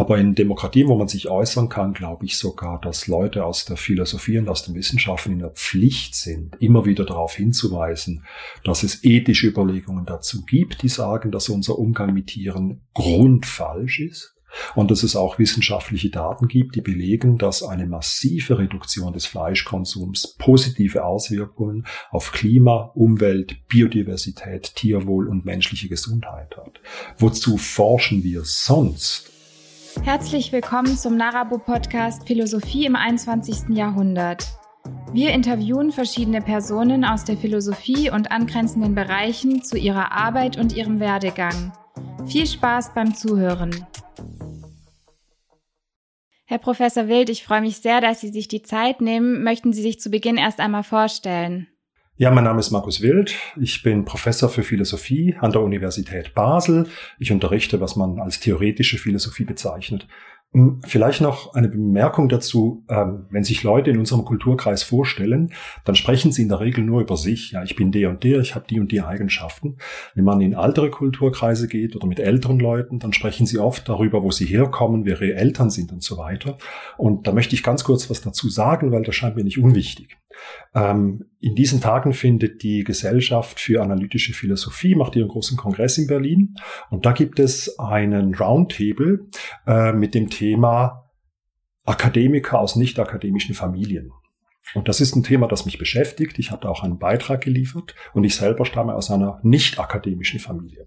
Aber in Demokratien, wo man sich äußern kann, glaube ich sogar, dass Leute aus der Philosophie und aus den Wissenschaften in der Pflicht sind, immer wieder darauf hinzuweisen, dass es ethische Überlegungen dazu gibt, die sagen, dass unser Umgang mit Tieren grundfalsch ist und dass es auch wissenschaftliche Daten gibt, die belegen, dass eine massive Reduktion des Fleischkonsums positive Auswirkungen auf Klima, Umwelt, Biodiversität, Tierwohl und menschliche Gesundheit hat. Wozu forschen wir sonst? Herzlich willkommen zum Narabo Podcast Philosophie im 21. Jahrhundert. Wir interviewen verschiedene Personen aus der Philosophie und angrenzenden Bereichen zu ihrer Arbeit und ihrem Werdegang. Viel Spaß beim Zuhören. Herr Professor Wild, ich freue mich sehr, dass Sie sich die Zeit nehmen. Möchten Sie sich zu Beginn erst einmal vorstellen? Ja, mein Name ist Markus Wild. Ich bin Professor für Philosophie an der Universität Basel. Ich unterrichte, was man als theoretische Philosophie bezeichnet. Hm, vielleicht noch eine Bemerkung dazu. Ähm, wenn sich Leute in unserem Kulturkreis vorstellen, dann sprechen sie in der Regel nur über sich. Ja, ich bin der und der, ich habe die und die Eigenschaften. Wenn man in ältere Kulturkreise geht oder mit älteren Leuten, dann sprechen sie oft darüber, wo sie herkommen, wer ihre Eltern sind und so weiter. Und da möchte ich ganz kurz was dazu sagen, weil das scheint mir nicht unwichtig. Ähm, in diesen Tagen findet die Gesellschaft für analytische Philosophie, macht ihren großen Kongress in Berlin. Und da gibt es einen Roundtable äh, mit dem Thema Akademiker aus nicht akademischen Familien. Und das ist ein Thema, das mich beschäftigt. Ich hatte auch einen Beitrag geliefert und ich selber stamme aus einer nicht akademischen Familie.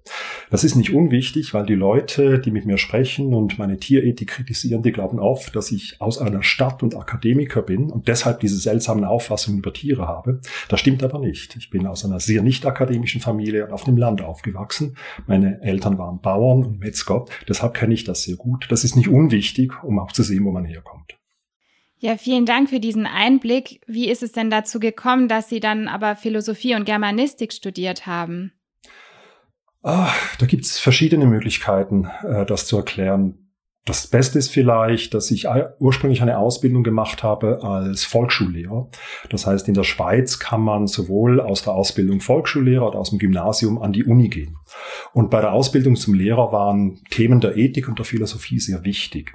Das ist nicht unwichtig, weil die Leute, die mit mir sprechen und meine Tierethik kritisieren, die glauben oft, dass ich aus einer Stadt und Akademiker bin und deshalb diese seltsamen Auffassungen über Tiere habe. Das stimmt aber nicht. Ich bin aus einer sehr nicht akademischen Familie und auf dem Land aufgewachsen. Meine Eltern waren Bauern und Metzger. Deshalb kenne ich das sehr gut. Das ist nicht unwichtig, um auch zu sehen, wo man herkommt. Ja, vielen Dank für diesen Einblick. Wie ist es denn dazu gekommen, dass Sie dann aber Philosophie und Germanistik studiert haben? Ach, da gibt's verschiedene Möglichkeiten, äh, das zu erklären. Das Beste ist vielleicht, dass ich ursprünglich eine Ausbildung gemacht habe als Volksschullehrer. Das heißt, in der Schweiz kann man sowohl aus der Ausbildung Volksschullehrer oder aus dem Gymnasium an die Uni gehen. Und bei der Ausbildung zum Lehrer waren Themen der Ethik und der Philosophie sehr wichtig.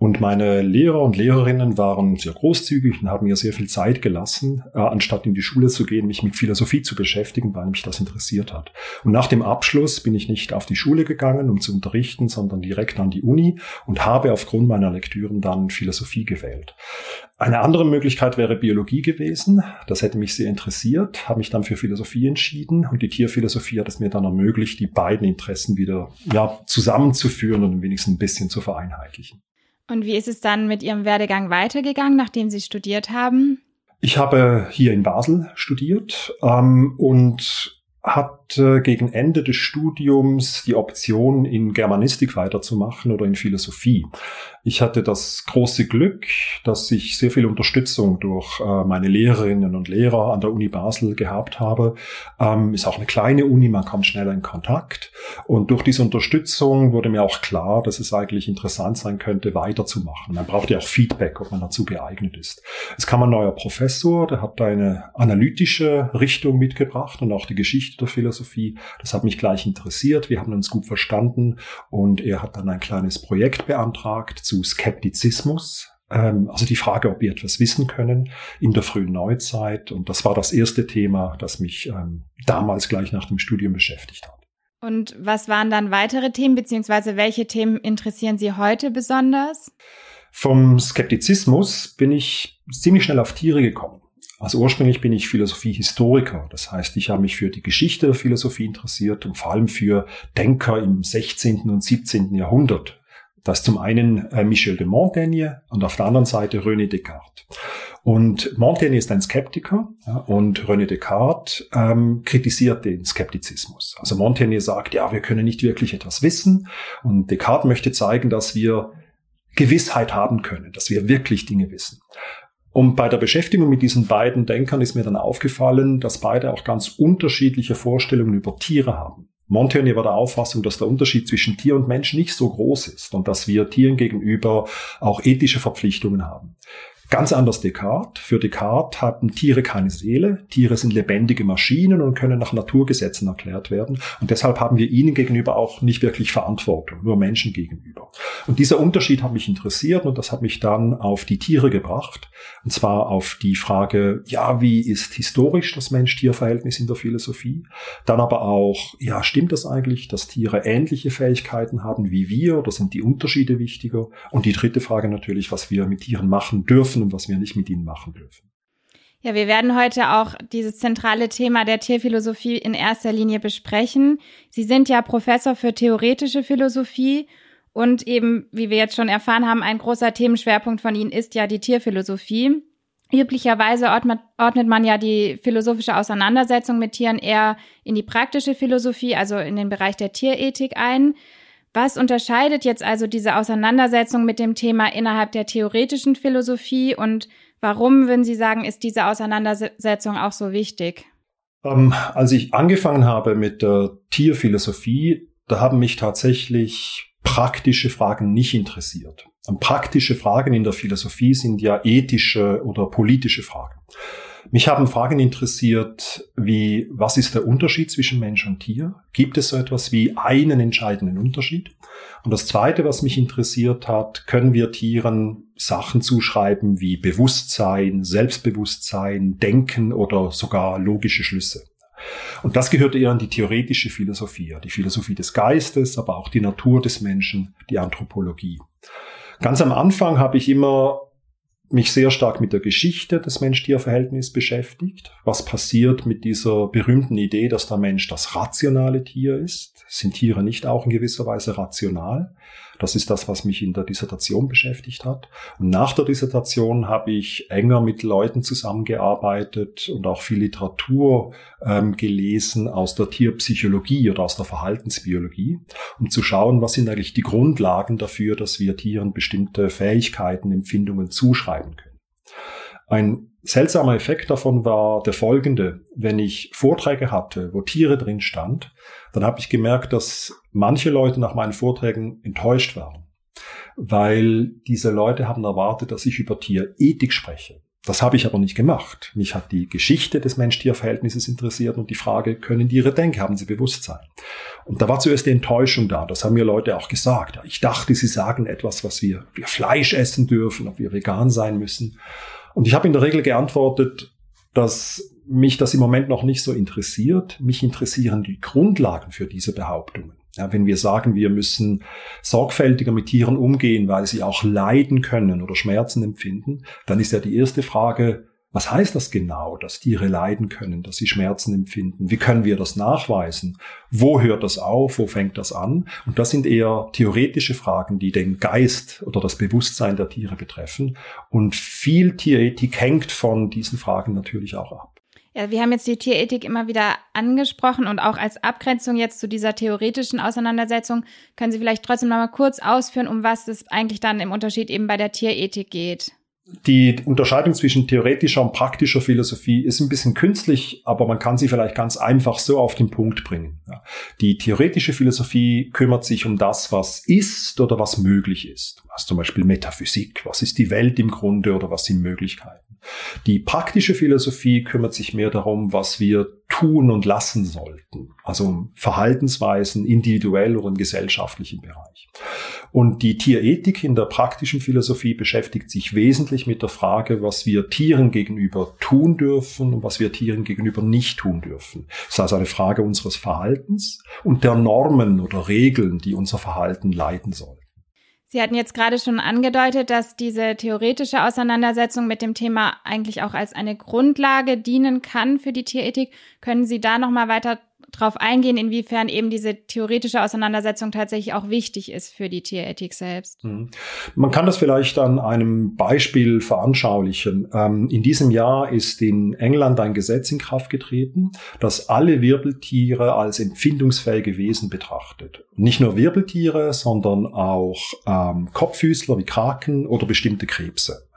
Und meine Lehrer und Lehrerinnen waren sehr großzügig und haben mir sehr viel Zeit gelassen, äh, anstatt in die Schule zu gehen, mich mit Philosophie zu beschäftigen, weil mich das interessiert hat. Und nach dem Abschluss bin ich nicht auf die Schule gegangen, um zu unterrichten, sondern direkt an die Uni und habe aufgrund meiner Lektüren dann Philosophie gewählt. Eine andere Möglichkeit wäre Biologie gewesen. Das hätte mich sehr interessiert, habe mich dann für Philosophie entschieden und die Tierphilosophie hat es mir dann ermöglicht, die beiden Interessen wieder ja, zusammenzuführen und wenigstens ein bisschen zu vereinheitlichen. Und wie ist es dann mit Ihrem Werdegang weitergegangen, nachdem Sie studiert haben? Ich habe hier in Basel studiert ähm, und hatte gegen Ende des Studiums die Option, in Germanistik weiterzumachen oder in Philosophie. Ich hatte das große Glück, dass ich sehr viel Unterstützung durch äh, meine Lehrerinnen und Lehrer an der Uni Basel gehabt habe. Ähm, ist auch eine kleine Uni, man kommt schneller in Kontakt. Und durch diese Unterstützung wurde mir auch klar, dass es eigentlich interessant sein könnte, weiterzumachen. Man braucht ja auch Feedback, ob man dazu geeignet ist. Es kam ein neuer Professor, der hat eine analytische Richtung mitgebracht und auch die Geschichte der Philosophie. Das hat mich gleich interessiert. Wir haben uns gut verstanden und er hat dann ein kleines Projekt beantragt zu Skeptizismus. Ähm, also die Frage, ob wir etwas wissen können in der frühen Neuzeit. Und das war das erste Thema, das mich ähm, damals gleich nach dem Studium beschäftigt hat. Und was waren dann weitere Themen, beziehungsweise welche Themen interessieren Sie heute besonders? Vom Skeptizismus bin ich ziemlich schnell auf Tiere gekommen. Also ursprünglich bin ich Philosophiehistoriker. Das heißt, ich habe mich für die Geschichte der Philosophie interessiert und vor allem für Denker im 16. und 17. Jahrhundert. Das ist zum einen äh, Michel de Montaigne und auf der anderen Seite René Descartes. Und Montaigne ist ein Skeptiker ja, und René Descartes ähm, kritisiert den Skeptizismus. Also Montaigne sagt, ja, wir können nicht wirklich etwas wissen und Descartes möchte zeigen, dass wir Gewissheit haben können, dass wir wirklich Dinge wissen. Und bei der Beschäftigung mit diesen beiden Denkern ist mir dann aufgefallen, dass beide auch ganz unterschiedliche Vorstellungen über Tiere haben. Montaigne war der Auffassung, dass der Unterschied zwischen Tier und Mensch nicht so groß ist und dass wir Tieren gegenüber auch ethische Verpflichtungen haben. Ganz anders Descartes. Für Descartes haben Tiere keine Seele. Tiere sind lebendige Maschinen und können nach Naturgesetzen erklärt werden. Und deshalb haben wir ihnen gegenüber auch nicht wirklich Verantwortung, nur Menschen gegenüber. Und dieser Unterschied hat mich interessiert und das hat mich dann auf die Tiere gebracht. Und zwar auf die Frage, ja, wie ist historisch das Mensch-Tier-Verhältnis in der Philosophie? Dann aber auch, ja, stimmt das eigentlich, dass Tiere ähnliche Fähigkeiten haben wie wir oder sind die Unterschiede wichtiger? Und die dritte Frage natürlich, was wir mit Tieren machen dürfen dürfen und was wir nicht mit ihnen machen dürfen. Ja, wir werden heute auch dieses zentrale Thema der Tierphilosophie in erster Linie besprechen. Sie sind ja Professor für theoretische Philosophie und eben, wie wir jetzt schon erfahren haben, ein großer Themenschwerpunkt von Ihnen ist ja die Tierphilosophie. Üblicherweise ordnet, ordnet man ja die philosophische Auseinandersetzung mit Tieren eher in die praktische Philosophie, also in den Bereich der Tierethik ein. Was unterscheidet jetzt also diese Auseinandersetzung mit dem Thema innerhalb der theoretischen Philosophie und warum, würden Sie sagen, ist diese Auseinandersetzung auch so wichtig? Ähm, als ich angefangen habe mit der Tierphilosophie, da haben mich tatsächlich praktische Fragen nicht interessiert. Und praktische Fragen in der Philosophie sind ja ethische oder politische Fragen. Mich haben Fragen interessiert, wie, was ist der Unterschied zwischen Mensch und Tier? Gibt es so etwas wie einen entscheidenden Unterschied? Und das zweite, was mich interessiert hat, können wir Tieren Sachen zuschreiben wie Bewusstsein, Selbstbewusstsein, Denken oder sogar logische Schlüsse? Und das gehört eher in die theoretische Philosophie, die Philosophie des Geistes, aber auch die Natur des Menschen, die Anthropologie. Ganz am Anfang habe ich immer mich sehr stark mit der Geschichte des Mensch-Tier-Verhältnisses beschäftigt. Was passiert mit dieser berühmten Idee, dass der Mensch das rationale Tier ist? Sind Tiere nicht auch in gewisser Weise rational? Das ist das, was mich in der Dissertation beschäftigt hat. Und nach der Dissertation habe ich enger mit Leuten zusammengearbeitet und auch viel Literatur ähm, gelesen aus der Tierpsychologie oder aus der Verhaltensbiologie, um zu schauen, was sind eigentlich die Grundlagen dafür, dass wir Tieren bestimmte Fähigkeiten, Empfindungen zuschreiben können. Ein seltsamer Effekt davon war der folgende. Wenn ich Vorträge hatte, wo Tiere drin stand, dann habe ich gemerkt, dass manche Leute nach meinen Vorträgen enttäuscht waren, weil diese Leute haben erwartet, dass ich über Tierethik spreche. Das habe ich aber nicht gemacht. Mich hat die Geschichte des Mensch-Tier-Verhältnisses interessiert und die Frage, können Tiere denken, haben sie Bewusstsein? Und da war zuerst die Enttäuschung da. Das haben mir Leute auch gesagt. Ich dachte, sie sagen etwas, was wir, wir Fleisch essen dürfen, ob wir vegan sein müssen. Und ich habe in der Regel geantwortet, dass mich das im Moment noch nicht so interessiert. Mich interessieren die Grundlagen für diese Behauptungen. Ja, wenn wir sagen, wir müssen sorgfältiger mit Tieren umgehen, weil sie auch leiden können oder Schmerzen empfinden, dann ist ja die erste Frage, was heißt das genau, dass Tiere leiden können, dass sie Schmerzen empfinden? Wie können wir das nachweisen? Wo hört das auf? Wo fängt das an? Und das sind eher theoretische Fragen, die den Geist oder das Bewusstsein der Tiere betreffen. Und viel Tierethik hängt von diesen Fragen natürlich auch ab. Ja, wir haben jetzt die Tierethik immer wieder angesprochen und auch als Abgrenzung jetzt zu dieser theoretischen Auseinandersetzung können Sie vielleicht trotzdem noch mal kurz ausführen, um was es eigentlich dann im Unterschied eben bei der Tierethik geht die Unterscheidung zwischen theoretischer und praktischer Philosophie ist ein bisschen künstlich, aber man kann sie vielleicht ganz einfach so auf den Punkt bringen. Die theoretische Philosophie kümmert sich um das, was ist oder was möglich ist. Was zum Beispiel Metaphysik, was ist die Welt im Grunde oder was sind Möglichkeiten. Die praktische Philosophie kümmert sich mehr darum, was wir tun und lassen sollten. Also Verhaltensweisen individuell oder im gesellschaftlichen Bereich. Und die Tierethik in der praktischen Philosophie beschäftigt sich wesentlich mit der Frage, was wir Tieren gegenüber tun dürfen und was wir Tieren gegenüber nicht tun dürfen. Das ist also eine Frage unseres Verhaltens und der Normen oder Regeln, die unser Verhalten leiten sollen. Sie hatten jetzt gerade schon angedeutet, dass diese theoretische Auseinandersetzung mit dem Thema eigentlich auch als eine Grundlage dienen kann für die Tierethik. Können Sie da noch mal weiter drauf eingehen, inwiefern eben diese theoretische Auseinandersetzung tatsächlich auch wichtig ist für die Tierethik selbst. Mhm. Man kann das vielleicht an einem Beispiel veranschaulichen. Ähm, in diesem Jahr ist in England ein Gesetz in Kraft getreten, das alle Wirbeltiere als empfindungsfähige Wesen betrachtet. Nicht nur Wirbeltiere, sondern auch ähm, Kopffüßler wie Kraken oder bestimmte Krebse.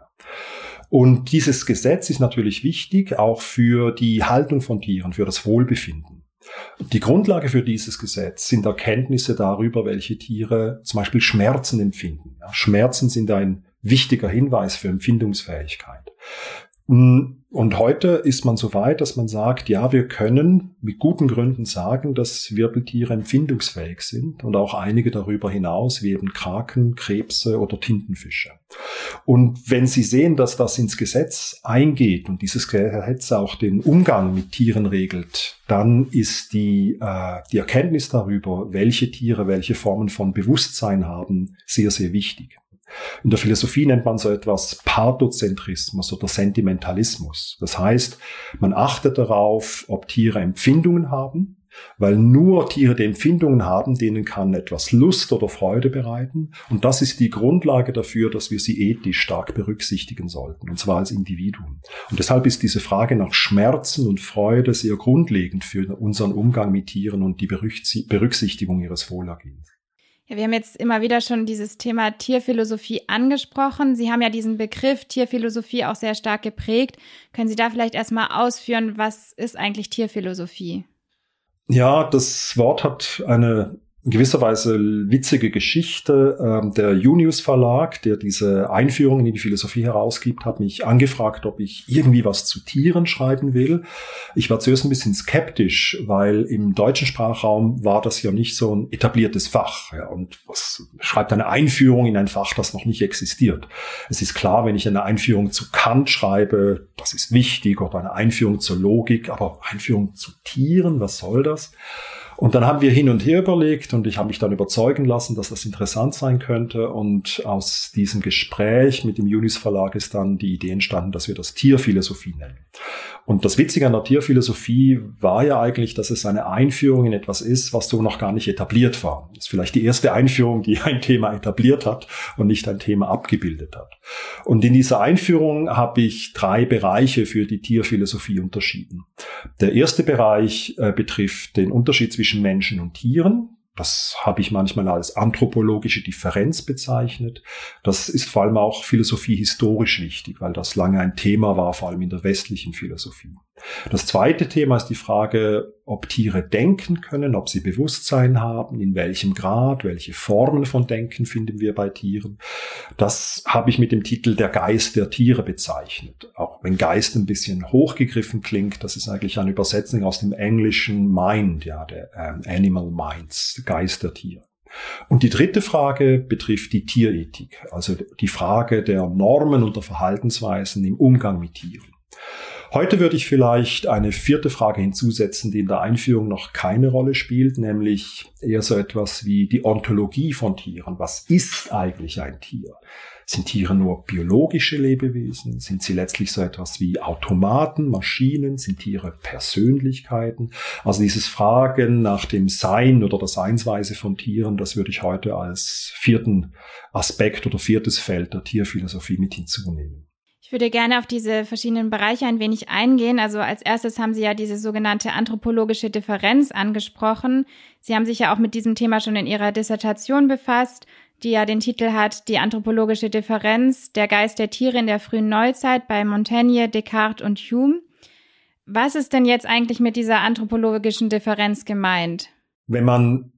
Und dieses Gesetz ist natürlich wichtig auch für die Haltung von Tieren, für das Wohlbefinden. Die Grundlage für dieses Gesetz sind Erkenntnisse darüber, welche Tiere zum Beispiel Schmerzen empfinden. Schmerzen sind ein wichtiger Hinweis für Empfindungsfähigkeit. Mm, und heute ist man so weit, dass man sagt, ja, wir können mit guten Gründen sagen, dass Wirbeltiere empfindungsfähig sind und auch einige darüber hinaus, wie eben Kraken, Krebse oder Tintenfische. Und wenn Sie sehen, dass das ins Gesetz eingeht und dieses Gesetz auch den Umgang mit Tieren regelt, dann ist die, äh, die Erkenntnis darüber, welche Tiere welche Formen von Bewusstsein haben, sehr, sehr wichtig. In der Philosophie nennt man so etwas Pathozentrismus oder Sentimentalismus. Das heißt, man achtet darauf, ob Tiere Empfindungen haben, weil nur Tiere, die Empfindungen haben, denen kann etwas Lust oder Freude bereiten. Und das ist die Grundlage dafür, dass wir sie ethisch stark berücksichtigen sollten, und zwar als Individuum. Und deshalb ist diese Frage nach Schmerzen und Freude sehr grundlegend für unseren Umgang mit Tieren und die Berücksichtigung ihres Wohlergehens. Wir haben jetzt immer wieder schon dieses Thema Tierphilosophie angesprochen. Sie haben ja diesen Begriff Tierphilosophie auch sehr stark geprägt. Können Sie da vielleicht erstmal ausführen, was ist eigentlich Tierphilosophie? Ja, das Wort hat eine in gewisser Weise witzige Geschichte. Ähm, der Junius Verlag, der diese Einführung in die Philosophie herausgibt, hat mich angefragt, ob ich irgendwie was zu Tieren schreiben will. Ich war zuerst ein bisschen skeptisch, weil im deutschen Sprachraum war das ja nicht so ein etabliertes Fach. Ja, und was schreibt eine Einführung in ein Fach, das noch nicht existiert? Es ist klar, wenn ich eine Einführung zu Kant schreibe, das ist wichtig, oder eine Einführung zur Logik, aber Einführung zu Tieren, was soll das? Und dann haben wir hin und her überlegt und ich habe mich dann überzeugen lassen, dass das interessant sein könnte. Und aus diesem Gespräch mit dem Junis Verlag ist dann die Idee entstanden, dass wir das Tierphilosophie nennen. Und das Witzige an der Tierphilosophie war ja eigentlich, dass es eine Einführung in etwas ist, was so noch gar nicht etabliert war. Das ist vielleicht die erste Einführung, die ein Thema etabliert hat und nicht ein Thema abgebildet hat. Und in dieser Einführung habe ich drei Bereiche für die Tierphilosophie unterschieden. Der erste Bereich äh, betrifft den Unterschied zwischen Menschen und Tieren. Das habe ich manchmal als anthropologische Differenz bezeichnet. Das ist vor allem auch Philosophie historisch wichtig, weil das lange ein Thema war, vor allem in der westlichen Philosophie. Das zweite Thema ist die Frage, ob Tiere denken können, ob sie Bewusstsein haben, in welchem Grad, welche Formen von Denken finden wir bei Tieren. Das habe ich mit dem Titel Der Geist der Tiere bezeichnet. Auch wenn Geist ein bisschen hochgegriffen klingt, das ist eigentlich eine Übersetzung aus dem englischen Mind, ja, der ähm, Animal Minds, Geist der Tiere. Und die dritte Frage betrifft die Tierethik, also die Frage der Normen und der Verhaltensweisen im Umgang mit Tieren. Heute würde ich vielleicht eine vierte Frage hinzusetzen, die in der Einführung noch keine Rolle spielt, nämlich eher so etwas wie die Ontologie von Tieren. Was ist eigentlich ein Tier? Sind Tiere nur biologische Lebewesen? Sind sie letztlich so etwas wie Automaten, Maschinen? Sind Tiere Persönlichkeiten? Also dieses Fragen nach dem Sein oder der Seinsweise von Tieren, das würde ich heute als vierten Aspekt oder viertes Feld der Tierphilosophie mit hinzunehmen. Ich würde gerne auf diese verschiedenen Bereiche ein wenig eingehen. Also als erstes haben Sie ja diese sogenannte anthropologische Differenz angesprochen. Sie haben sich ja auch mit diesem Thema schon in Ihrer Dissertation befasst, die ja den Titel hat Die anthropologische Differenz, der Geist der Tiere in der frühen Neuzeit bei Montaigne, Descartes und Hume. Was ist denn jetzt eigentlich mit dieser anthropologischen Differenz gemeint? Wenn man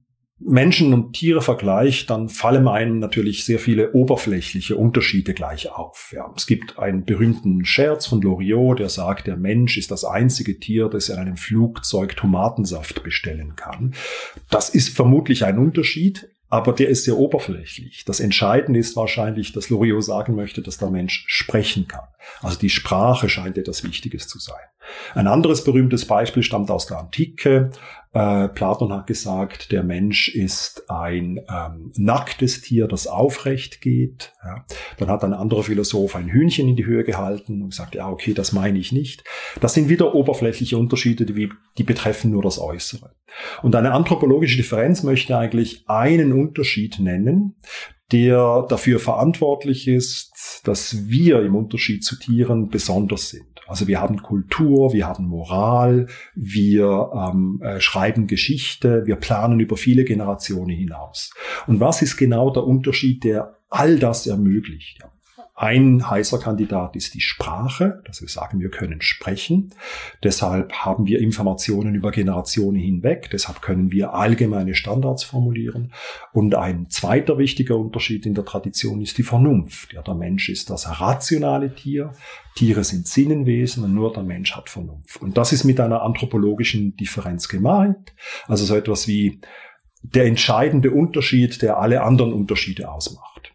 Menschen und Tiere vergleicht, dann fallen einem natürlich sehr viele oberflächliche Unterschiede gleich auf. Ja, es gibt einen berühmten Scherz von Loriot, der sagt, der Mensch ist das einzige Tier, das in einem Flugzeug Tomatensaft bestellen kann. Das ist vermutlich ein Unterschied, aber der ist sehr oberflächlich. Das Entscheidende ist wahrscheinlich, dass Loriot sagen möchte, dass der Mensch sprechen kann. Also die Sprache scheint etwas Wichtiges zu sein. Ein anderes berühmtes Beispiel stammt aus der Antike. Äh, Platon hat gesagt, der Mensch ist ein ähm, nacktes Tier, das aufrecht geht. Ja. Dann hat ein anderer Philosoph ein Hühnchen in die Höhe gehalten und gesagt, ja, okay, das meine ich nicht. Das sind wieder oberflächliche Unterschiede, die, die betreffen nur das Äußere. Und eine anthropologische Differenz möchte eigentlich einen Unterschied nennen, der dafür verantwortlich ist, dass wir im Unterschied zu Tieren besonders sind. Also wir haben Kultur, wir haben Moral, wir ähm, äh, schreiben Geschichte, wir planen über viele Generationen hinaus. Und was ist genau der Unterschied, der all das ermöglicht? Ja. Ein heißer Kandidat ist die Sprache, dass wir sagen, wir können sprechen. Deshalb haben wir Informationen über Generationen hinweg. Deshalb können wir allgemeine Standards formulieren. Und ein zweiter wichtiger Unterschied in der Tradition ist die Vernunft. Ja, der Mensch ist das rationale Tier. Tiere sind Sinnenwesen und nur der Mensch hat Vernunft. Und das ist mit einer anthropologischen Differenz gemeint. Also so etwas wie der entscheidende Unterschied, der alle anderen Unterschiede ausmacht.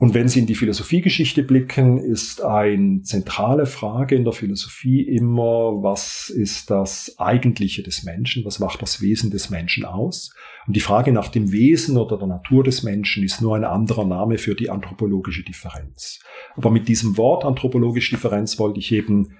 Und wenn Sie in die Philosophiegeschichte blicken, ist eine zentrale Frage in der Philosophie immer, was ist das Eigentliche des Menschen? Was macht das Wesen des Menschen aus? Und die Frage nach dem Wesen oder der Natur des Menschen ist nur ein anderer Name für die anthropologische Differenz. Aber mit diesem Wort anthropologische Differenz wollte ich eben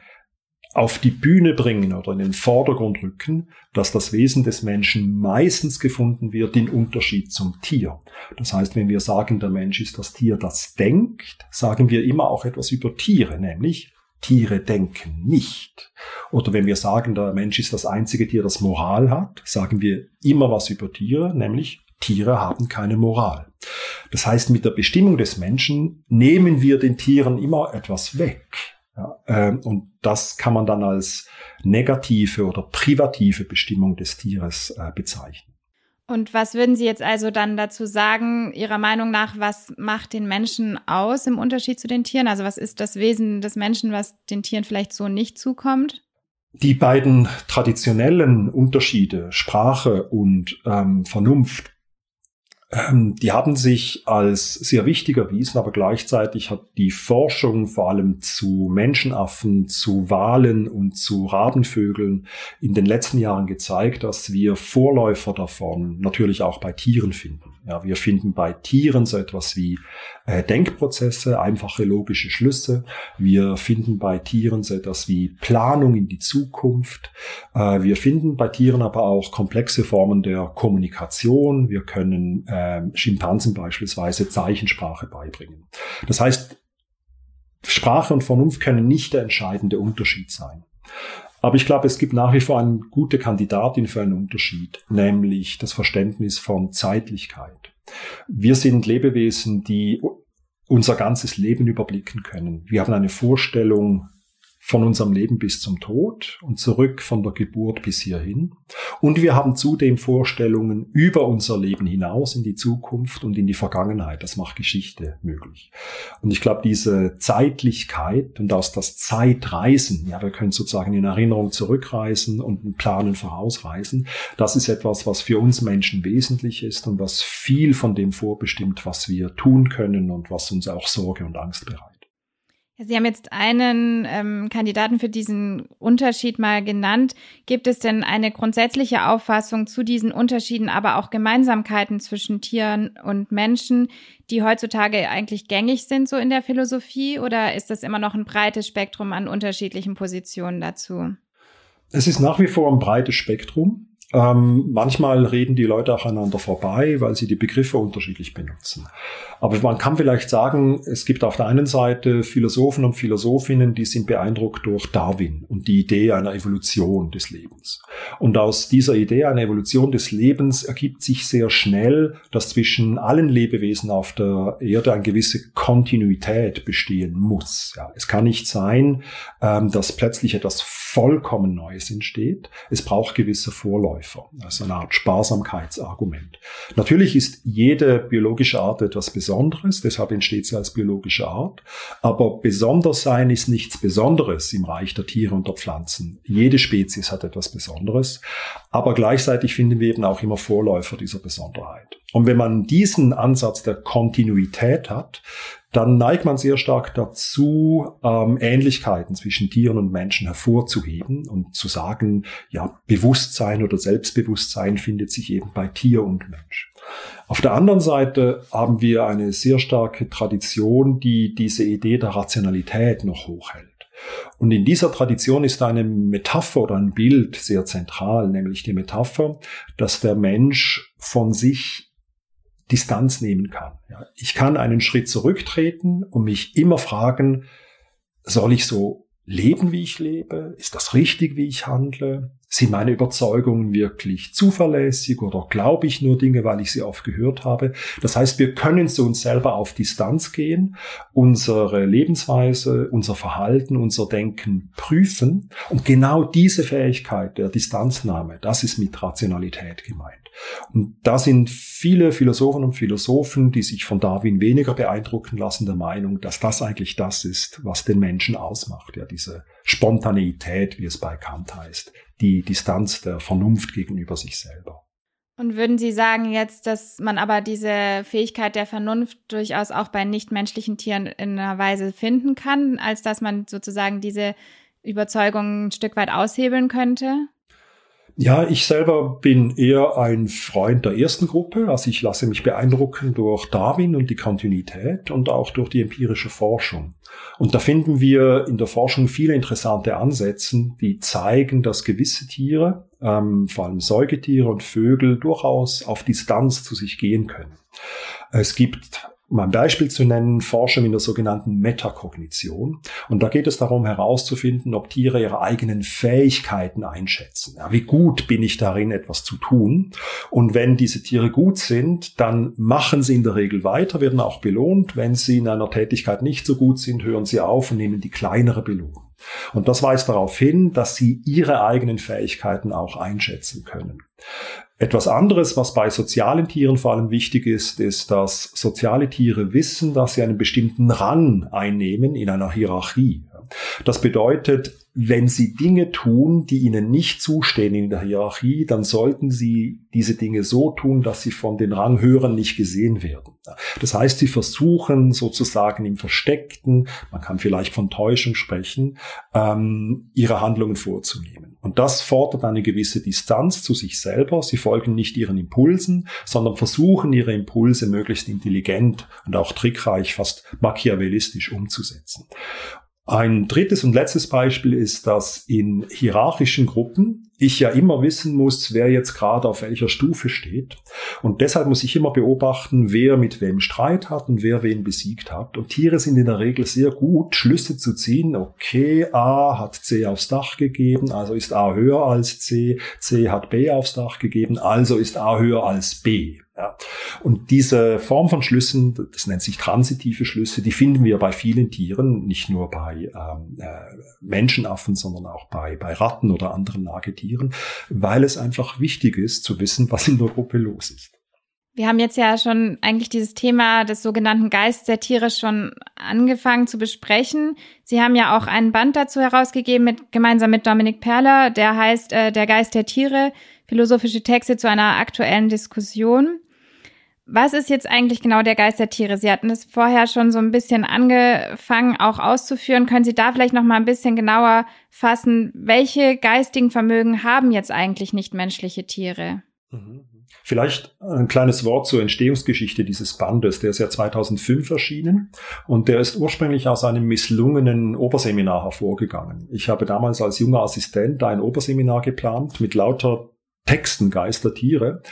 auf die Bühne bringen oder in den Vordergrund rücken, dass das Wesen des Menschen meistens gefunden wird in Unterschied zum Tier. Das heißt, wenn wir sagen, der Mensch ist das Tier, das denkt, sagen wir immer auch etwas über Tiere, nämlich Tiere denken nicht. Oder wenn wir sagen, der Mensch ist das einzige Tier, das Moral hat, sagen wir immer was über Tiere, nämlich Tiere haben keine Moral. Das heißt, mit der Bestimmung des Menschen nehmen wir den Tieren immer etwas weg. Ja, ähm, und das kann man dann als negative oder privative Bestimmung des Tieres äh, bezeichnen. Und was würden Sie jetzt also dann dazu sagen, Ihrer Meinung nach, was macht den Menschen aus im Unterschied zu den Tieren? Also was ist das Wesen des Menschen, was den Tieren vielleicht so nicht zukommt? Die beiden traditionellen Unterschiede, Sprache und ähm, Vernunft, die haben sich als sehr wichtig erwiesen, aber gleichzeitig hat die Forschung vor allem zu Menschenaffen, zu Walen und zu Rabenvögeln in den letzten Jahren gezeigt, dass wir Vorläufer davon natürlich auch bei Tieren finden. Ja, wir finden bei Tieren so etwas wie äh, Denkprozesse, einfache logische Schlüsse. Wir finden bei Tieren so etwas wie Planung in die Zukunft. Äh, wir finden bei Tieren aber auch komplexe Formen der Kommunikation. Wir können äh, Schimpansen beispielsweise Zeichensprache beibringen. Das heißt, Sprache und Vernunft können nicht der entscheidende Unterschied sein. Aber ich glaube, es gibt nach wie vor eine gute Kandidatin für einen Unterschied, nämlich das Verständnis von Zeitlichkeit. Wir sind Lebewesen, die unser ganzes Leben überblicken können. Wir haben eine Vorstellung von unserem Leben bis zum Tod und zurück von der Geburt bis hierhin. Und wir haben zudem Vorstellungen über unser Leben hinaus in die Zukunft und in die Vergangenheit. Das macht Geschichte möglich. Und ich glaube, diese Zeitlichkeit und aus das Zeitreisen, ja, wir können sozusagen in Erinnerung zurückreisen und planen vorausreisen, das ist etwas, was für uns Menschen wesentlich ist und was viel von dem vorbestimmt, was wir tun können und was uns auch Sorge und Angst bereitet. Sie haben jetzt einen ähm, Kandidaten für diesen Unterschied mal genannt. Gibt es denn eine grundsätzliche Auffassung zu diesen Unterschieden, aber auch Gemeinsamkeiten zwischen Tieren und Menschen, die heutzutage eigentlich gängig sind, so in der Philosophie? Oder ist das immer noch ein breites Spektrum an unterschiedlichen Positionen dazu? Es ist nach wie vor ein breites Spektrum. Ähm, manchmal reden die Leute auch aneinander vorbei, weil sie die Begriffe unterschiedlich benutzen. Aber man kann vielleicht sagen, es gibt auf der einen Seite Philosophen und Philosophinnen, die sind beeindruckt durch Darwin und die Idee einer Evolution des Lebens. Und aus dieser Idee einer Evolution des Lebens ergibt sich sehr schnell, dass zwischen allen Lebewesen auf der Erde eine gewisse Kontinuität bestehen muss. Ja, es kann nicht sein, ähm, dass plötzlich etwas vollkommen Neues entsteht. Es braucht gewisse Vorläufer. Also eine Art Sparsamkeitsargument. Natürlich ist jede biologische Art etwas Besonderes, deshalb entsteht sie als biologische Art. Aber besonders sein ist nichts Besonderes im Reich der Tiere und der Pflanzen. Jede Spezies hat etwas Besonderes. Aber gleichzeitig finden wir eben auch immer Vorläufer dieser Besonderheit. Und wenn man diesen Ansatz der Kontinuität hat, dann neigt man sehr stark dazu, ähm, Ähnlichkeiten zwischen Tieren und Menschen hervorzuheben und zu sagen, ja, Bewusstsein oder Selbstbewusstsein findet sich eben bei Tier und Mensch. Auf der anderen Seite haben wir eine sehr starke Tradition, die diese Idee der Rationalität noch hochhält. Und in dieser Tradition ist eine Metapher oder ein Bild sehr zentral, nämlich die Metapher, dass der Mensch von sich Distanz nehmen kann. Ich kann einen Schritt zurücktreten und mich immer fragen, soll ich so leben, wie ich lebe? Ist das richtig, wie ich handle? Sind meine Überzeugungen wirklich zuverlässig oder glaube ich nur Dinge, weil ich sie oft gehört habe? Das heißt, wir können zu uns selber auf Distanz gehen, unsere Lebensweise, unser Verhalten, unser Denken prüfen. Und genau diese Fähigkeit der Distanznahme, das ist mit Rationalität gemeint. Und da sind viele Philosophen und Philosophen, die sich von Darwin weniger beeindrucken lassen, der Meinung, dass das eigentlich das ist, was den Menschen ausmacht. Ja, diese Spontaneität, wie es bei Kant heißt, die Distanz der Vernunft gegenüber sich selber. Und würden Sie sagen jetzt, dass man aber diese Fähigkeit der Vernunft durchaus auch bei nichtmenschlichen Tieren in einer Weise finden kann, als dass man sozusagen diese Überzeugung ein Stück weit aushebeln könnte? Ja, ich selber bin eher ein Freund der ersten Gruppe. Also ich lasse mich beeindrucken durch Darwin und die Kontinuität und auch durch die empirische Forschung. Und da finden wir in der Forschung viele interessante Ansätze, die zeigen, dass gewisse Tiere, ähm, vor allem Säugetiere und Vögel, durchaus auf Distanz zu sich gehen können. Es gibt um ein Beispiel zu nennen, Forschung in der sogenannten Metakognition. Und da geht es darum herauszufinden, ob Tiere ihre eigenen Fähigkeiten einschätzen. Ja, wie gut bin ich darin, etwas zu tun? Und wenn diese Tiere gut sind, dann machen sie in der Regel weiter, werden auch belohnt. Wenn sie in einer Tätigkeit nicht so gut sind, hören sie auf und nehmen die kleinere Belohnung. Und das weist darauf hin, dass sie ihre eigenen Fähigkeiten auch einschätzen können. Etwas anderes, was bei sozialen Tieren vor allem wichtig ist, ist, dass soziale Tiere wissen, dass sie einen bestimmten Rang einnehmen in einer Hierarchie. Das bedeutet, wenn Sie Dinge tun, die Ihnen nicht zustehen in der Hierarchie, dann sollten Sie diese Dinge so tun, dass sie von den Ranghöheren nicht gesehen werden. Das heißt, Sie versuchen sozusagen im Versteckten, man kann vielleicht von Täuschung sprechen, ähm, Ihre Handlungen vorzunehmen. Und das fordert eine gewisse Distanz zu sich selber. Sie folgen nicht Ihren Impulsen, sondern versuchen Ihre Impulse möglichst intelligent und auch trickreich, fast machiavellistisch umzusetzen. Ein drittes und letztes Beispiel ist, dass in hierarchischen Gruppen ich ja immer wissen muss, wer jetzt gerade auf welcher Stufe steht. Und deshalb muss ich immer beobachten, wer mit wem Streit hat und wer wen besiegt hat. Und Tiere sind in der Regel sehr gut, Schlüsse zu ziehen. Okay, A hat C aufs Dach gegeben, also ist A höher als C. C hat B aufs Dach gegeben, also ist A höher als B. Ja. Und diese Form von Schlüssen, das nennt sich transitive Schlüsse, die finden wir bei vielen Tieren, nicht nur bei ähm, äh, Menschenaffen, sondern auch bei, bei Ratten oder anderen Nagetieren, weil es einfach wichtig ist zu wissen, was in der Gruppe los ist. Wir haben jetzt ja schon eigentlich dieses Thema des sogenannten Geist der Tiere schon angefangen zu besprechen. Sie haben ja auch einen Band dazu herausgegeben, mit, gemeinsam mit Dominik Perler, der heißt äh, Der Geist der Tiere, philosophische Texte zu einer aktuellen Diskussion. Was ist jetzt eigentlich genau der Geist der Tiere? Sie hatten es vorher schon so ein bisschen angefangen, auch auszuführen. Können Sie da vielleicht noch mal ein bisschen genauer fassen? Welche geistigen Vermögen haben jetzt eigentlich nichtmenschliche Tiere? Mhm. Vielleicht ein kleines Wort zur Entstehungsgeschichte dieses Bandes. Der ist ja 2005 erschienen und der ist ursprünglich aus einem misslungenen Oberseminar hervorgegangen. Ich habe damals als junger Assistent ein Oberseminar geplant mit lauter Texten Geister, Tiere,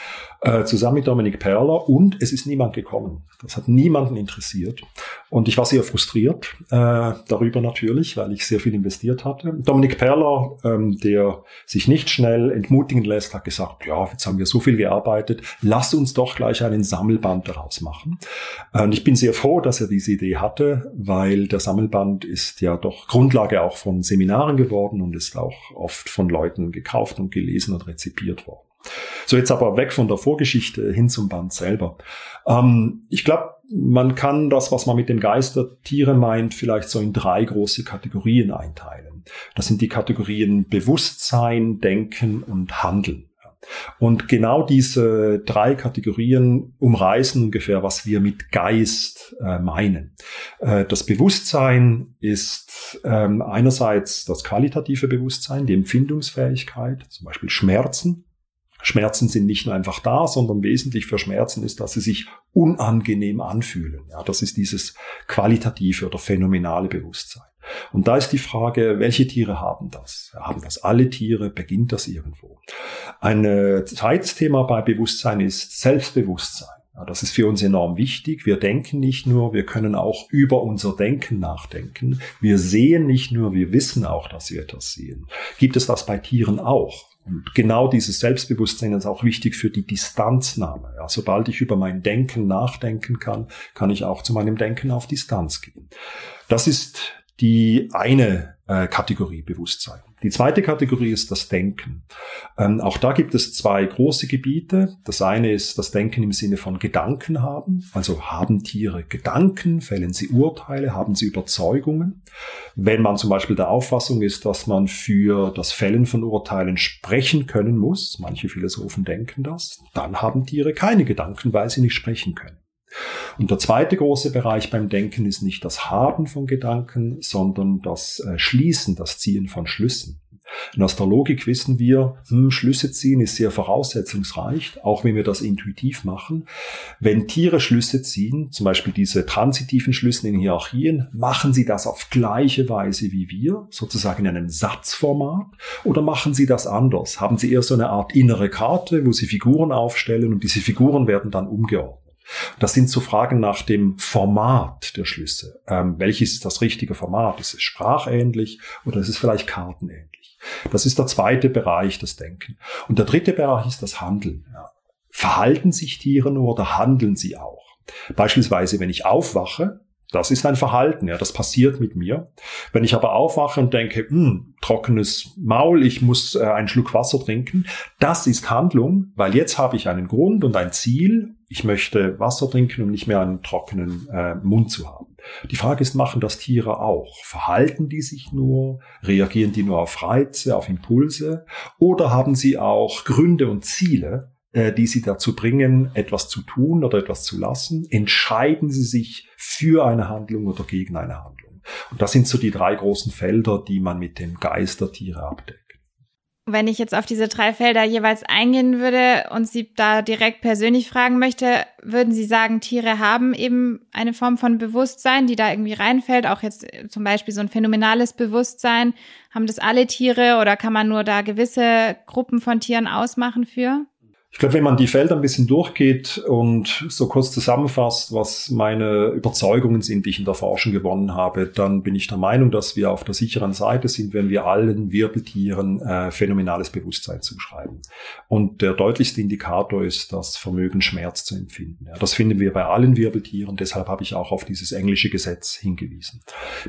äh, zusammen mit Dominik Perler und es ist niemand gekommen. Das hat niemanden interessiert. Und ich war sehr frustriert äh, darüber natürlich, weil ich sehr viel investiert hatte. Dominik Perler, ähm, der sich nicht schnell entmutigen lässt, hat gesagt, ja, jetzt haben wir so viel gearbeitet, lass uns doch gleich einen Sammelband daraus machen. Und ich bin sehr froh, dass er diese Idee hatte, weil der Sammelband ist ja doch Grundlage auch von Seminaren geworden und ist auch oft von Leuten gekauft und gelesen und rezipiert worden. So, jetzt aber weg von der Vorgeschichte hin zum Band selber. Ähm, ich glaube, man kann das, was man mit dem Geist meint, vielleicht so in drei große Kategorien einteilen. Das sind die Kategorien Bewusstsein, Denken und Handeln. Und genau diese drei Kategorien umreißen ungefähr, was wir mit Geist äh, meinen. Äh, das Bewusstsein ist ähm, einerseits das qualitative Bewusstsein, die Empfindungsfähigkeit, zum Beispiel Schmerzen, Schmerzen sind nicht nur einfach da, sondern wesentlich für Schmerzen ist, dass sie sich unangenehm anfühlen. Ja, das ist dieses qualitative oder phänomenale Bewusstsein. Und da ist die Frage, welche Tiere haben das? Haben das alle Tiere? Beginnt das irgendwo? Ein äh, zweites Thema bei Bewusstsein ist Selbstbewusstsein. Das ist für uns enorm wichtig. Wir denken nicht nur, wir können auch über unser Denken nachdenken. Wir sehen nicht nur, wir wissen auch, dass wir etwas sehen. Gibt es das bei Tieren auch? Und genau dieses Selbstbewusstsein ist auch wichtig für die Distanznahme. Ja, sobald ich über mein Denken nachdenken kann, kann ich auch zu meinem Denken auf Distanz gehen. Das ist die eine äh, Kategorie Bewusstsein. Die zweite Kategorie ist das Denken. Ähm, auch da gibt es zwei große Gebiete. Das eine ist das Denken im Sinne von Gedanken haben. Also haben Tiere Gedanken, fällen sie Urteile, haben sie Überzeugungen. Wenn man zum Beispiel der Auffassung ist, dass man für das Fällen von Urteilen sprechen können muss, manche Philosophen denken das, dann haben Tiere keine Gedanken, weil sie nicht sprechen können. Und der zweite große Bereich beim Denken ist nicht das Haben von Gedanken, sondern das äh, Schließen, das Ziehen von Schlüssen. Und aus der Logik wissen wir, hm, Schlüsse ziehen ist sehr voraussetzungsreich, auch wenn wir das intuitiv machen. Wenn Tiere Schlüsse ziehen, zum Beispiel diese transitiven Schlüsse in Hierarchien, machen sie das auf gleiche Weise wie wir, sozusagen in einem Satzformat, oder machen sie das anders? Haben sie eher so eine Art innere Karte, wo sie Figuren aufstellen und diese Figuren werden dann umgeordnet? Das sind so Fragen nach dem Format der Schlüsse. Ähm, welches ist das richtige Format? Ist es sprachähnlich oder ist es vielleicht kartenähnlich? Das ist der zweite Bereich des Denken. Und der dritte Bereich ist das Handeln. Ja. Verhalten sich Tiere nur oder handeln sie auch? Beispielsweise, wenn ich aufwache, das ist ein Verhalten, ja, das passiert mit mir. Wenn ich aber aufwache und denke, hm, trockenes Maul, ich muss äh, einen Schluck Wasser trinken, das ist Handlung, weil jetzt habe ich einen Grund und ein Ziel. Ich möchte Wasser trinken, um nicht mehr einen trockenen äh, Mund zu haben. Die Frage ist, machen das Tiere auch? Verhalten die sich nur? Reagieren die nur auf Reize, auf Impulse? Oder haben sie auch Gründe und Ziele, die sie dazu bringen, etwas zu tun oder etwas zu lassen, entscheiden sie sich für eine Handlung oder gegen eine Handlung. Und das sind so die drei großen Felder, die man mit dem Geist der Tiere abdeckt. Wenn ich jetzt auf diese drei Felder jeweils eingehen würde und Sie da direkt persönlich fragen möchte, würden Sie sagen, Tiere haben eben eine Form von Bewusstsein, die da irgendwie reinfällt, auch jetzt zum Beispiel so ein phänomenales Bewusstsein. Haben das alle Tiere oder kann man nur da gewisse Gruppen von Tieren ausmachen für? Ich glaube, wenn man die Felder ein bisschen durchgeht und so kurz zusammenfasst, was meine Überzeugungen sind, die ich in der Forschung gewonnen habe, dann bin ich der Meinung, dass wir auf der sicheren Seite sind, wenn wir allen Wirbeltieren äh, phänomenales Bewusstsein zuschreiben. Und der deutlichste Indikator ist das Vermögen, Schmerz zu empfinden. Ja, das finden wir bei allen Wirbeltieren, deshalb habe ich auch auf dieses englische Gesetz hingewiesen.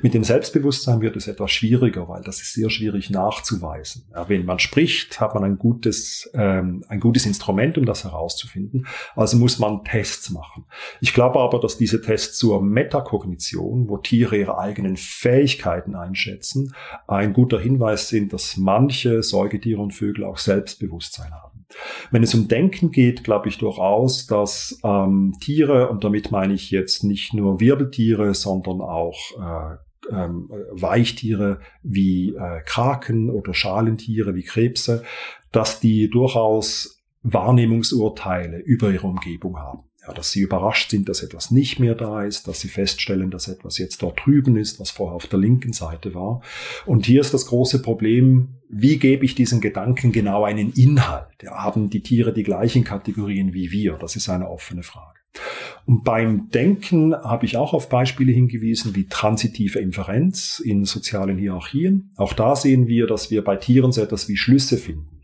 Mit dem Selbstbewusstsein wird es etwas schwieriger, weil das ist sehr schwierig nachzuweisen. Ja, wenn man spricht, hat man ein gutes, ähm, ein gutes Instrument Instrument, um das herauszufinden. Also muss man Tests machen. Ich glaube aber, dass diese Tests zur Metakognition, wo Tiere ihre eigenen Fähigkeiten einschätzen, ein guter Hinweis sind, dass manche Säugetiere und Vögel auch Selbstbewusstsein haben. Wenn es um Denken geht, glaube ich durchaus, dass ähm, Tiere, und damit meine ich jetzt nicht nur Wirbeltiere, sondern auch äh, ähm, Weichtiere wie äh, Kraken oder Schalentiere wie Krebse, dass die durchaus Wahrnehmungsurteile über ihre Umgebung haben. Ja, dass sie überrascht sind, dass etwas nicht mehr da ist, dass sie feststellen, dass etwas jetzt dort drüben ist, was vorher auf der linken Seite war. Und hier ist das große Problem, wie gebe ich diesen Gedanken genau einen Inhalt? Ja, haben die Tiere die gleichen Kategorien wie wir? Das ist eine offene Frage. Und beim Denken habe ich auch auf Beispiele hingewiesen wie transitive Inferenz in sozialen Hierarchien. Auch da sehen wir, dass wir bei Tieren so etwas wie Schlüsse finden.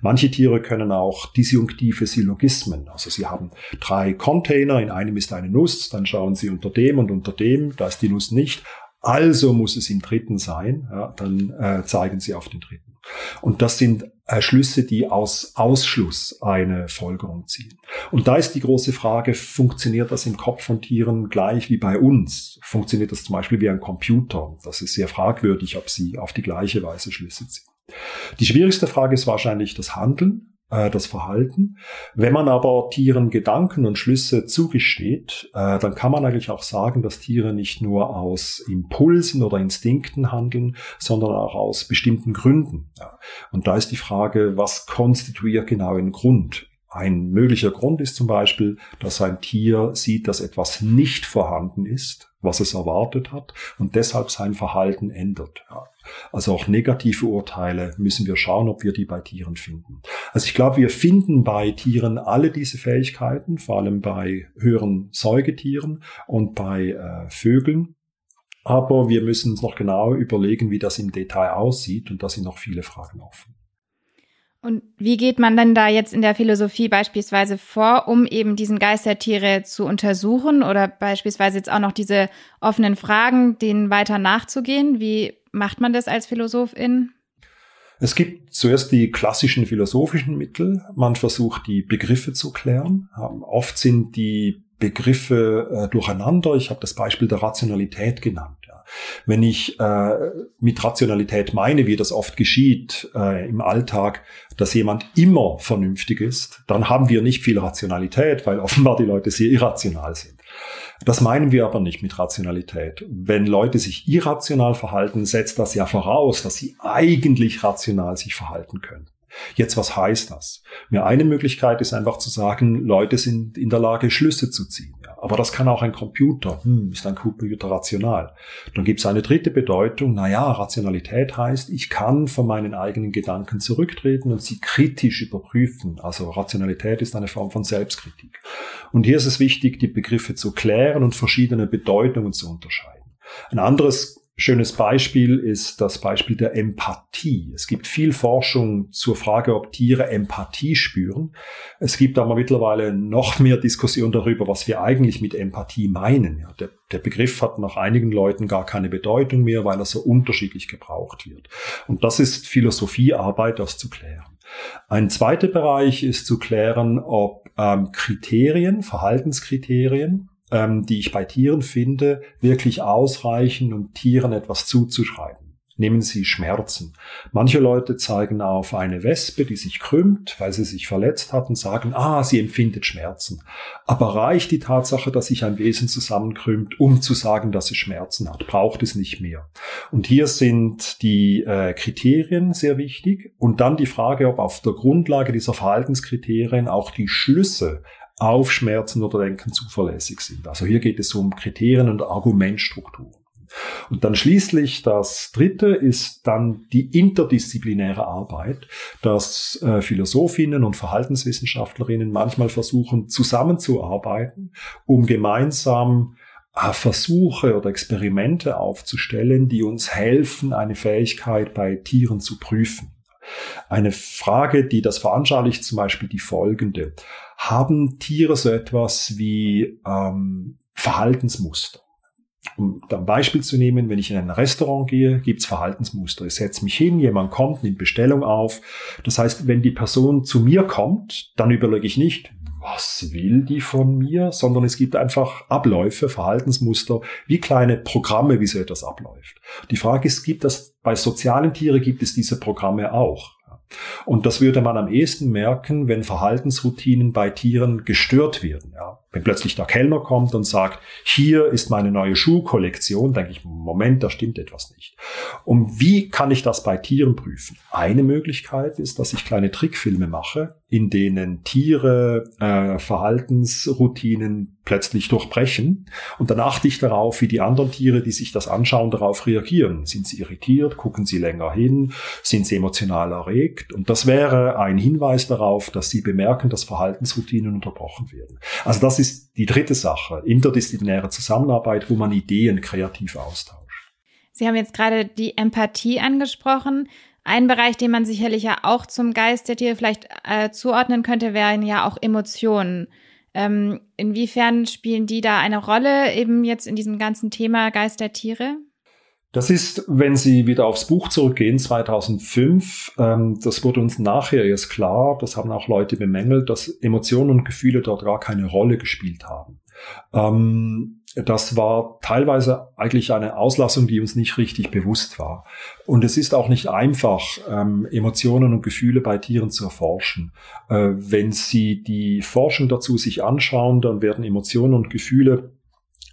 Manche Tiere können auch disjunktive Syllogismen. Also sie haben drei Container, in einem ist eine Nuss, dann schauen sie unter dem und unter dem, da ist die Nuss nicht. Also muss es im dritten sein. Ja, dann äh, zeigen sie auf den dritten. Und das sind äh, Schlüsse, die aus Ausschluss eine Folgerung ziehen. Und da ist die große Frage, funktioniert das im Kopf von Tieren gleich wie bei uns? Funktioniert das zum Beispiel wie ein Computer? Das ist sehr fragwürdig, ob sie auf die gleiche Weise Schlüsse ziehen. Die schwierigste Frage ist wahrscheinlich das Handeln, äh, das Verhalten. Wenn man aber Tieren Gedanken und Schlüsse zugesteht, äh, dann kann man eigentlich auch sagen, dass Tiere nicht nur aus Impulsen oder Instinkten handeln, sondern auch aus bestimmten Gründen. Ja. Und da ist die Frage, was konstituiert genau einen Grund? Ein möglicher Grund ist zum Beispiel, dass ein Tier sieht, dass etwas nicht vorhanden ist, was es erwartet hat, und deshalb sein Verhalten ändert. Ja. Also auch negative Urteile müssen wir schauen, ob wir die bei Tieren finden. Also ich glaube, wir finden bei Tieren alle diese Fähigkeiten, vor allem bei höheren Säugetieren und bei äh, Vögeln. Aber wir müssen uns noch genau überlegen, wie das im Detail aussieht und da sind noch viele Fragen offen. Und wie geht man dann da jetzt in der Philosophie beispielsweise vor, um eben diesen Geist der Tiere zu untersuchen oder beispielsweise jetzt auch noch diese offenen Fragen, denen weiter nachzugehen? Wie macht man das als Philosophin? Es gibt zuerst die klassischen philosophischen Mittel. Man versucht, die Begriffe zu klären. Ähm, oft sind die Begriffe äh, durcheinander. Ich habe das Beispiel der Rationalität genannt. Ja. Wenn ich äh, mit Rationalität meine, wie das oft geschieht äh, im Alltag, dass jemand immer vernünftig ist, dann haben wir nicht viel Rationalität, weil offenbar die Leute sehr irrational sind. Das meinen wir aber nicht mit Rationalität. Wenn Leute sich irrational verhalten, setzt das ja voraus, dass sie eigentlich rational sich verhalten können. Jetzt, was heißt das? Eine Möglichkeit ist einfach zu sagen, Leute sind in der Lage, Schlüsse zu ziehen. Aber das kann auch ein Computer. Hm, ist ein Computer rational? Dann gibt es eine dritte Bedeutung. Naja, Rationalität heißt, ich kann von meinen eigenen Gedanken zurücktreten und sie kritisch überprüfen. Also Rationalität ist eine Form von Selbstkritik. Und hier ist es wichtig, die Begriffe zu klären und verschiedene Bedeutungen zu unterscheiden. Ein anderes Schönes Beispiel ist das Beispiel der Empathie. Es gibt viel Forschung zur Frage, ob Tiere Empathie spüren. Es gibt aber mittlerweile noch mehr Diskussion darüber, was wir eigentlich mit Empathie meinen. Ja, der, der Begriff hat nach einigen Leuten gar keine Bedeutung mehr, weil er so unterschiedlich gebraucht wird. Und das ist Philosophiearbeit, das zu klären. Ein zweiter Bereich ist zu klären, ob ähm, Kriterien, Verhaltenskriterien, ähm, die ich bei Tieren finde, wirklich ausreichen, um Tieren etwas zuzuschreiben. Nehmen Sie Schmerzen. Manche Leute zeigen auf eine Wespe, die sich krümmt, weil sie sich verletzt hat und sagen, ah, sie empfindet Schmerzen. Aber reicht die Tatsache, dass sich ein Wesen zusammenkrümmt, um zu sagen, dass es Schmerzen hat? Braucht es nicht mehr. Und hier sind die äh, Kriterien sehr wichtig und dann die Frage, ob auf der Grundlage dieser Verhaltenskriterien auch die Schlüsse auf Schmerzen oder Denken zuverlässig sind. Also hier geht es um Kriterien und Argumentstrukturen. Und dann schließlich das dritte ist dann die interdisziplinäre Arbeit, dass äh, Philosophinnen und Verhaltenswissenschaftlerinnen manchmal versuchen zusammenzuarbeiten, um gemeinsam äh, Versuche oder Experimente aufzustellen, die uns helfen, eine Fähigkeit bei Tieren zu prüfen. Eine Frage, die das veranschaulicht, zum Beispiel die folgende. Haben Tiere so etwas wie ähm, Verhaltensmuster? Um ein Beispiel zu nehmen, wenn ich in ein Restaurant gehe, gibt's Verhaltensmuster. Ich setze mich hin, jemand kommt, nimmt Bestellung auf. Das heißt, wenn die Person zu mir kommt, dann überlege ich nicht, was will die von mir, sondern es gibt einfach Abläufe, Verhaltensmuster, wie kleine Programme, wie so etwas abläuft. Die Frage ist, gibt das bei sozialen Tieren gibt es diese Programme auch? Und das würde man am ehesten merken, wenn Verhaltensroutinen bei Tieren gestört werden. Ja. Wenn plötzlich der Kellner kommt und sagt, hier ist meine neue Schuhkollektion, denke ich, Moment, da stimmt etwas nicht. Und wie kann ich das bei Tieren prüfen? Eine Möglichkeit ist, dass ich kleine Trickfilme mache, in denen Tiere äh, Verhaltensroutinen plötzlich durchbrechen. Und dann achte ich darauf, wie die anderen Tiere, die sich das anschauen, darauf reagieren. Sind sie irritiert? Gucken sie länger hin? Sind sie emotional erregt? Und das wäre ein Hinweis darauf, dass sie bemerken, dass Verhaltensroutinen unterbrochen werden. Also das ist die dritte Sache, interdisziplinäre Zusammenarbeit, wo man Ideen kreativ austauscht. Sie haben jetzt gerade die Empathie angesprochen. Ein Bereich, den man sicherlich ja auch zum Geist der Tiere vielleicht äh, zuordnen könnte, wären ja auch Emotionen. Ähm, inwiefern spielen die da eine Rolle eben jetzt in diesem ganzen Thema Geist der Tiere? Das ist, wenn Sie wieder aufs Buch zurückgehen, 2005, ähm, das wurde uns nachher erst klar, das haben auch Leute bemängelt, dass Emotionen und Gefühle dort gar keine Rolle gespielt haben. Ähm, das war teilweise eigentlich eine Auslassung, die uns nicht richtig bewusst war. Und es ist auch nicht einfach, ähm, Emotionen und Gefühle bei Tieren zu erforschen. Äh, wenn Sie die Forschung dazu sich anschauen, dann werden Emotionen und Gefühle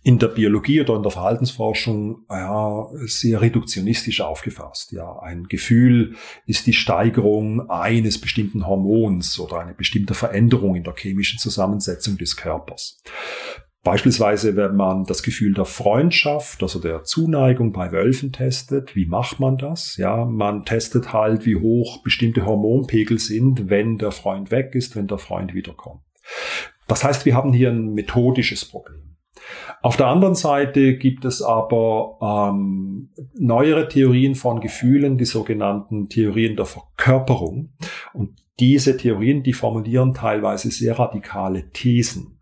in der Biologie oder in der Verhaltensforschung ja, sehr reduktionistisch aufgefasst. Ja, ein Gefühl ist die Steigerung eines bestimmten Hormons oder eine bestimmte Veränderung in der chemischen Zusammensetzung des Körpers. Beispielsweise, wenn man das Gefühl der Freundschaft, also der Zuneigung bei Wölfen testet, wie macht man das? Ja, man testet halt, wie hoch bestimmte Hormonpegel sind, wenn der Freund weg ist, wenn der Freund wiederkommt. Das heißt, wir haben hier ein methodisches Problem. Auf der anderen Seite gibt es aber ähm, neuere Theorien von Gefühlen, die sogenannten Theorien der Verkörperung. Und diese Theorien, die formulieren teilweise sehr radikale Thesen.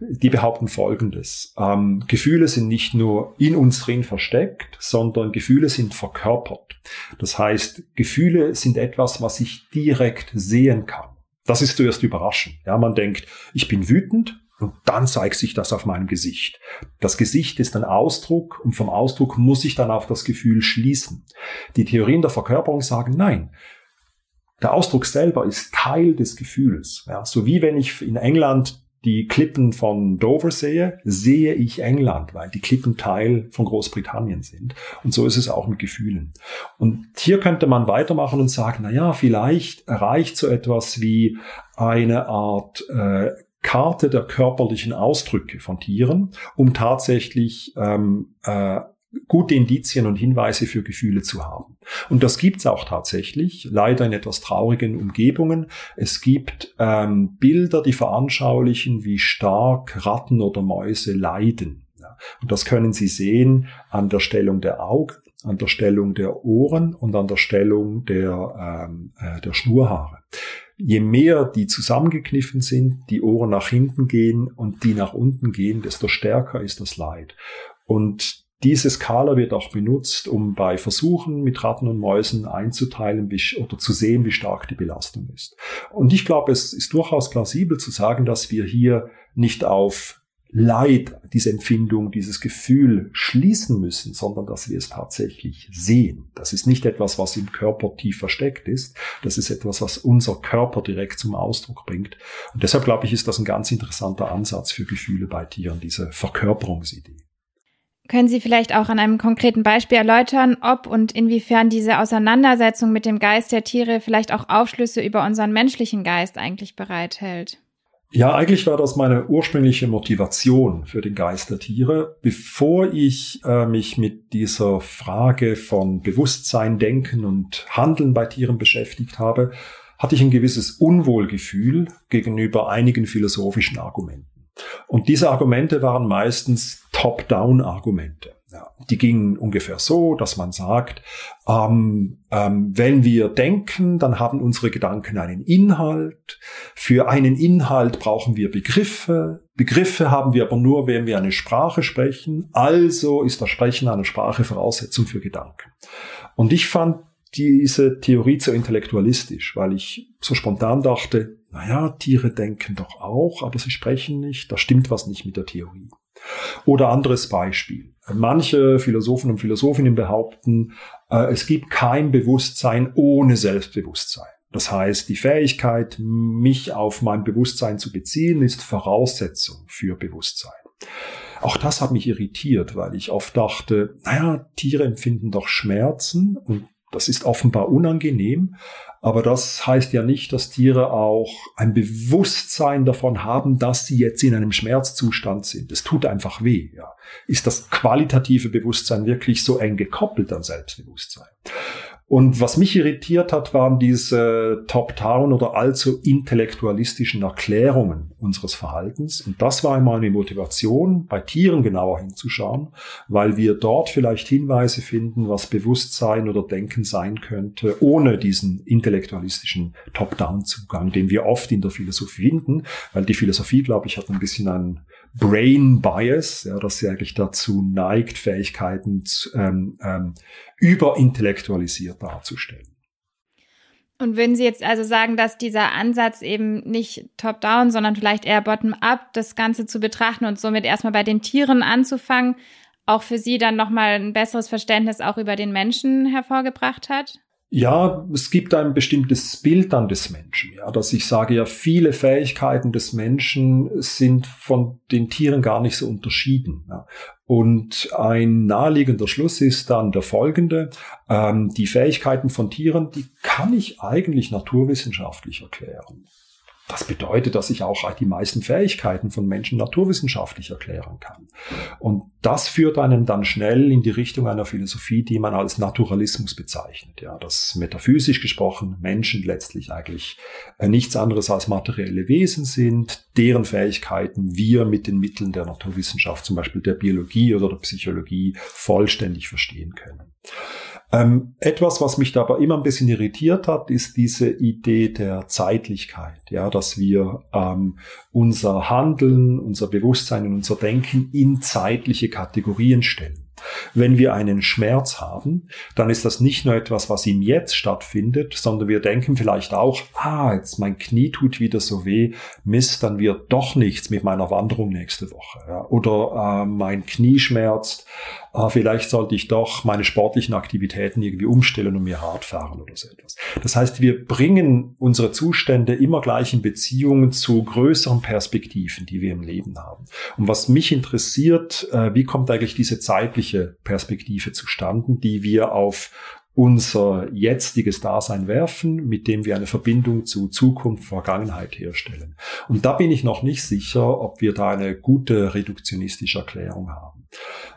Die behaupten Folgendes. Ähm, Gefühle sind nicht nur in uns drin versteckt, sondern Gefühle sind verkörpert. Das heißt, Gefühle sind etwas, was ich direkt sehen kann. Das ist zuerst überraschend. Ja, man denkt, ich bin wütend und dann zeigt sich das auf meinem Gesicht. Das Gesicht ist ein Ausdruck und vom Ausdruck muss ich dann auf das Gefühl schließen. Die Theorien der Verkörperung sagen nein. Der Ausdruck selber ist Teil des Gefühls. Ja, so wie wenn ich in England die Klippen von Dover sehe, sehe ich England, weil die Klippen Teil von Großbritannien sind. Und so ist es auch mit Gefühlen. Und hier könnte man weitermachen und sagen, na ja, vielleicht erreicht so etwas wie eine Art äh, Karte der körperlichen Ausdrücke von Tieren, um tatsächlich ähm, äh, gute Indizien und Hinweise für Gefühle zu haben. Und das gibt's auch tatsächlich, leider in etwas traurigen Umgebungen. Es gibt ähm, Bilder, die veranschaulichen, wie stark Ratten oder Mäuse leiden. Und das können Sie sehen an der Stellung der Augen, an der Stellung der Ohren und an der Stellung der, ähm, äh, der Schnurhaare. Je mehr die zusammengekniffen sind, die Ohren nach hinten gehen und die nach unten gehen, desto stärker ist das Leid. Und diese Skala wird auch benutzt, um bei Versuchen mit Ratten und Mäusen einzuteilen wie, oder zu sehen, wie stark die Belastung ist. Und ich glaube, es ist durchaus plausibel zu sagen, dass wir hier nicht auf Leid, diese Empfindung, dieses Gefühl schließen müssen, sondern dass wir es tatsächlich sehen. Das ist nicht etwas, was im Körper tief versteckt ist. Das ist etwas, was unser Körper direkt zum Ausdruck bringt. Und deshalb glaube ich, ist das ein ganz interessanter Ansatz für Gefühle bei Tieren, diese Verkörperungsidee. Können Sie vielleicht auch an einem konkreten Beispiel erläutern, ob und inwiefern diese Auseinandersetzung mit dem Geist der Tiere vielleicht auch Aufschlüsse über unseren menschlichen Geist eigentlich bereithält? Ja, eigentlich war das meine ursprüngliche Motivation für den Geist der Tiere. Bevor ich äh, mich mit dieser Frage von Bewusstsein, Denken und Handeln bei Tieren beschäftigt habe, hatte ich ein gewisses Unwohlgefühl gegenüber einigen philosophischen Argumenten. Und diese Argumente waren meistens Top-Down-Argumente. Ja, die gingen ungefähr so, dass man sagt, ähm, ähm, wenn wir denken, dann haben unsere Gedanken einen Inhalt. Für einen Inhalt brauchen wir Begriffe. Begriffe haben wir aber nur, wenn wir eine Sprache sprechen. Also ist das Sprechen einer Sprache Voraussetzung für Gedanken. Und ich fand diese Theorie zu intellektualistisch, weil ich so spontan dachte, naja, Tiere denken doch auch, aber sie sprechen nicht, da stimmt was nicht mit der Theorie. Oder anderes Beispiel. Manche Philosophen und Philosophinnen behaupten, äh, es gibt kein Bewusstsein ohne Selbstbewusstsein. Das heißt, die Fähigkeit, mich auf mein Bewusstsein zu beziehen, ist Voraussetzung für Bewusstsein. Auch das hat mich irritiert, weil ich oft dachte, naja, Tiere empfinden doch Schmerzen und das ist offenbar unangenehm, aber das heißt ja nicht, dass Tiere auch ein Bewusstsein davon haben, dass sie jetzt in einem Schmerzzustand sind. Es tut einfach weh. Ja. Ist das qualitative Bewusstsein wirklich so eng gekoppelt an Selbstbewusstsein? Und was mich irritiert hat, waren diese Top-Down oder allzu intellektualistischen Erklärungen unseres Verhaltens. Und das war einmal eine Motivation, bei Tieren genauer hinzuschauen, weil wir dort vielleicht Hinweise finden, was Bewusstsein oder Denken sein könnte, ohne diesen intellektualistischen Top-Down-Zugang, den wir oft in der Philosophie finden, weil die Philosophie, glaube ich, hat ein bisschen einen Brain Bias, ja, dass sie eigentlich dazu neigt, Fähigkeiten ähm, ähm, überintellektualisiert darzustellen. Und würden Sie jetzt also sagen, dass dieser Ansatz eben nicht top-down, sondern vielleicht eher bottom-up, das Ganze zu betrachten und somit erstmal bei den Tieren anzufangen, auch für Sie dann nochmal ein besseres Verständnis auch über den Menschen hervorgebracht hat? Ja, es gibt ein bestimmtes Bild dann des Menschen, ja, dass ich sage, ja, viele Fähigkeiten des Menschen sind von den Tieren gar nicht so unterschieden. Ja. Und ein naheliegender Schluss ist dann der folgende. Ähm, die Fähigkeiten von Tieren, die kann ich eigentlich naturwissenschaftlich erklären. Das bedeutet, dass ich auch die meisten Fähigkeiten von Menschen naturwissenschaftlich erklären kann. Und das führt einen dann schnell in die Richtung einer Philosophie, die man als Naturalismus bezeichnet. Ja, dass metaphysisch gesprochen Menschen letztlich eigentlich äh, nichts anderes als materielle Wesen sind, deren Fähigkeiten wir mit den Mitteln der Naturwissenschaft, zum Beispiel der Biologie oder der Psychologie, vollständig verstehen können. Ähm, etwas, was mich dabei immer ein bisschen irritiert hat, ist diese Idee der Zeitlichkeit, ja, dass wir ähm, unser Handeln, unser Bewusstsein und unser Denken in zeitliche Kategorien stellen. Wenn wir einen Schmerz haben, dann ist das nicht nur etwas, was im Jetzt stattfindet, sondern wir denken vielleicht auch, ah, jetzt mein Knie tut wieder so weh, Mist, dann wird doch nichts mit meiner Wanderung nächste Woche. Ja. Oder äh, mein Knie schmerzt, ah, vielleicht sollte ich doch meine sportlichen Aktivitäten irgendwie umstellen und mir hart fahren oder so etwas. Das heißt, wir bringen unsere Zustände immer gleich in Beziehungen zu größeren Perspektiven, die wir im Leben haben. Und was mich interessiert, äh, wie kommt eigentlich diese zeitliche Perspektive zustande, die wir auf unser jetziges Dasein werfen, mit dem wir eine Verbindung zu Zukunft, Vergangenheit herstellen. Und da bin ich noch nicht sicher, ob wir da eine gute reduktionistische Erklärung haben.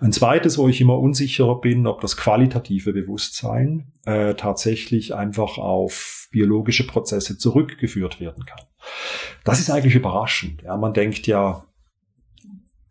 Ein zweites, wo ich immer unsicherer bin, ob das qualitative Bewusstsein äh, tatsächlich einfach auf biologische Prozesse zurückgeführt werden kann. Das ist eigentlich überraschend. Ja, man denkt ja,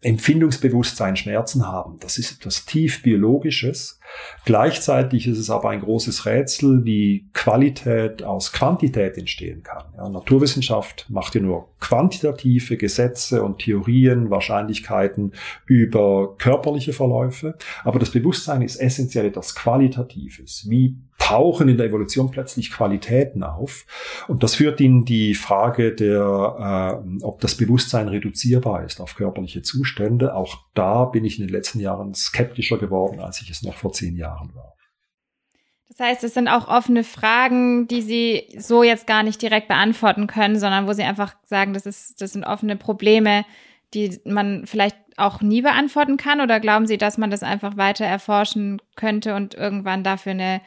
Empfindungsbewusstsein, Schmerzen haben. Das ist etwas tief biologisches. Gleichzeitig ist es aber ein großes Rätsel, wie Qualität aus Quantität entstehen kann. Ja, Naturwissenschaft macht ja nur quantitative Gesetze und Theorien, Wahrscheinlichkeiten über körperliche Verläufe. Aber das Bewusstsein ist essentiell etwas Qualitatives. Wie tauchen in der Evolution plötzlich Qualitäten auf. Und das führt in die Frage der, äh, ob das Bewusstsein reduzierbar ist auf körperliche Zustände. Auch da bin ich in den letzten Jahren skeptischer geworden, als ich es noch vor zehn Jahren war. Das heißt, es sind auch offene Fragen, die Sie so jetzt gar nicht direkt beantworten können, sondern wo Sie einfach sagen, das, ist, das sind offene Probleme, die man vielleicht auch nie beantworten kann? Oder glauben Sie, dass man das einfach weiter erforschen könnte und irgendwann dafür eine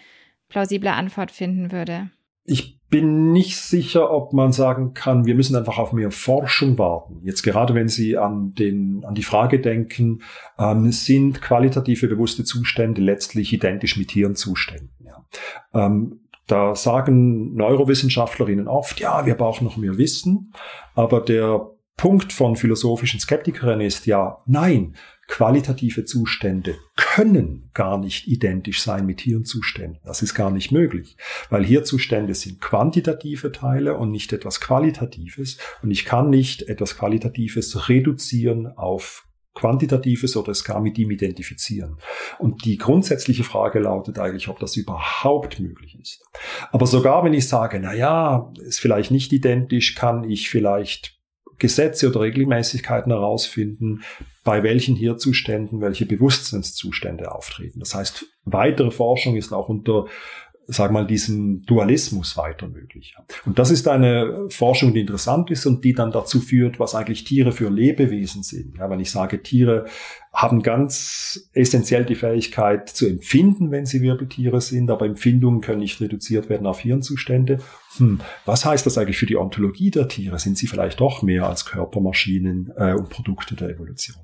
plausible Antwort finden würde? Ich bin nicht sicher, ob man sagen kann, wir müssen einfach auf mehr Forschung warten. Jetzt gerade wenn Sie an, den, an die Frage denken, ähm, sind qualitative bewusste Zustände letztlich identisch mit Hirnzuständen? Ja. Ähm, da sagen Neurowissenschaftlerinnen oft, ja, wir brauchen noch mehr Wissen, aber der Punkt von philosophischen Skeptikerinnen ist ja, nein, qualitative Zustände können gar nicht identisch sein mit Hirnzuständen. Das ist gar nicht möglich, weil Hirnzustände sind quantitative Teile und nicht etwas Qualitatives. Und ich kann nicht etwas Qualitatives reduzieren auf Quantitatives oder es gar mit ihm identifizieren. Und die grundsätzliche Frage lautet eigentlich, ob das überhaupt möglich ist. Aber sogar wenn ich sage, na ja, ist vielleicht nicht identisch, kann ich vielleicht Gesetze oder Regelmäßigkeiten herausfinden, bei welchen Hirzuständen welche Bewusstseinszustände auftreten. Das heißt, weitere Forschung ist auch unter sag mal, diesem Dualismus weiter möglich. Und das ist eine Forschung, die interessant ist und die dann dazu führt, was eigentlich Tiere für Lebewesen sind. Ja, wenn ich sage, Tiere haben ganz essentiell die Fähigkeit zu empfinden, wenn sie Wirbeltiere sind, aber Empfindungen können nicht reduziert werden auf Hirnzustände. Hm, was heißt das eigentlich für die Ontologie der Tiere? Sind sie vielleicht doch mehr als Körpermaschinen äh, und Produkte der Evolution?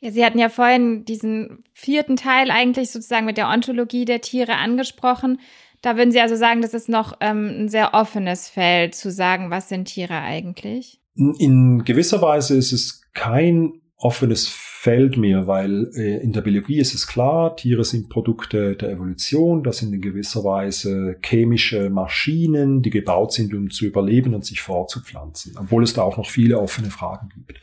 Ja, Sie hatten ja vorhin diesen vierten Teil eigentlich sozusagen mit der Ontologie der Tiere angesprochen. Da würden Sie also sagen, das ist noch ähm, ein sehr offenes Feld zu sagen, was sind Tiere eigentlich? In gewisser Weise ist es kein offenes Feld mehr, weil äh, in der Biologie ist es klar, Tiere sind Produkte der Evolution, das sind in gewisser Weise chemische Maschinen, die gebaut sind, um zu überleben und sich fortzupflanzen, obwohl es da auch noch viele offene Fragen gibt.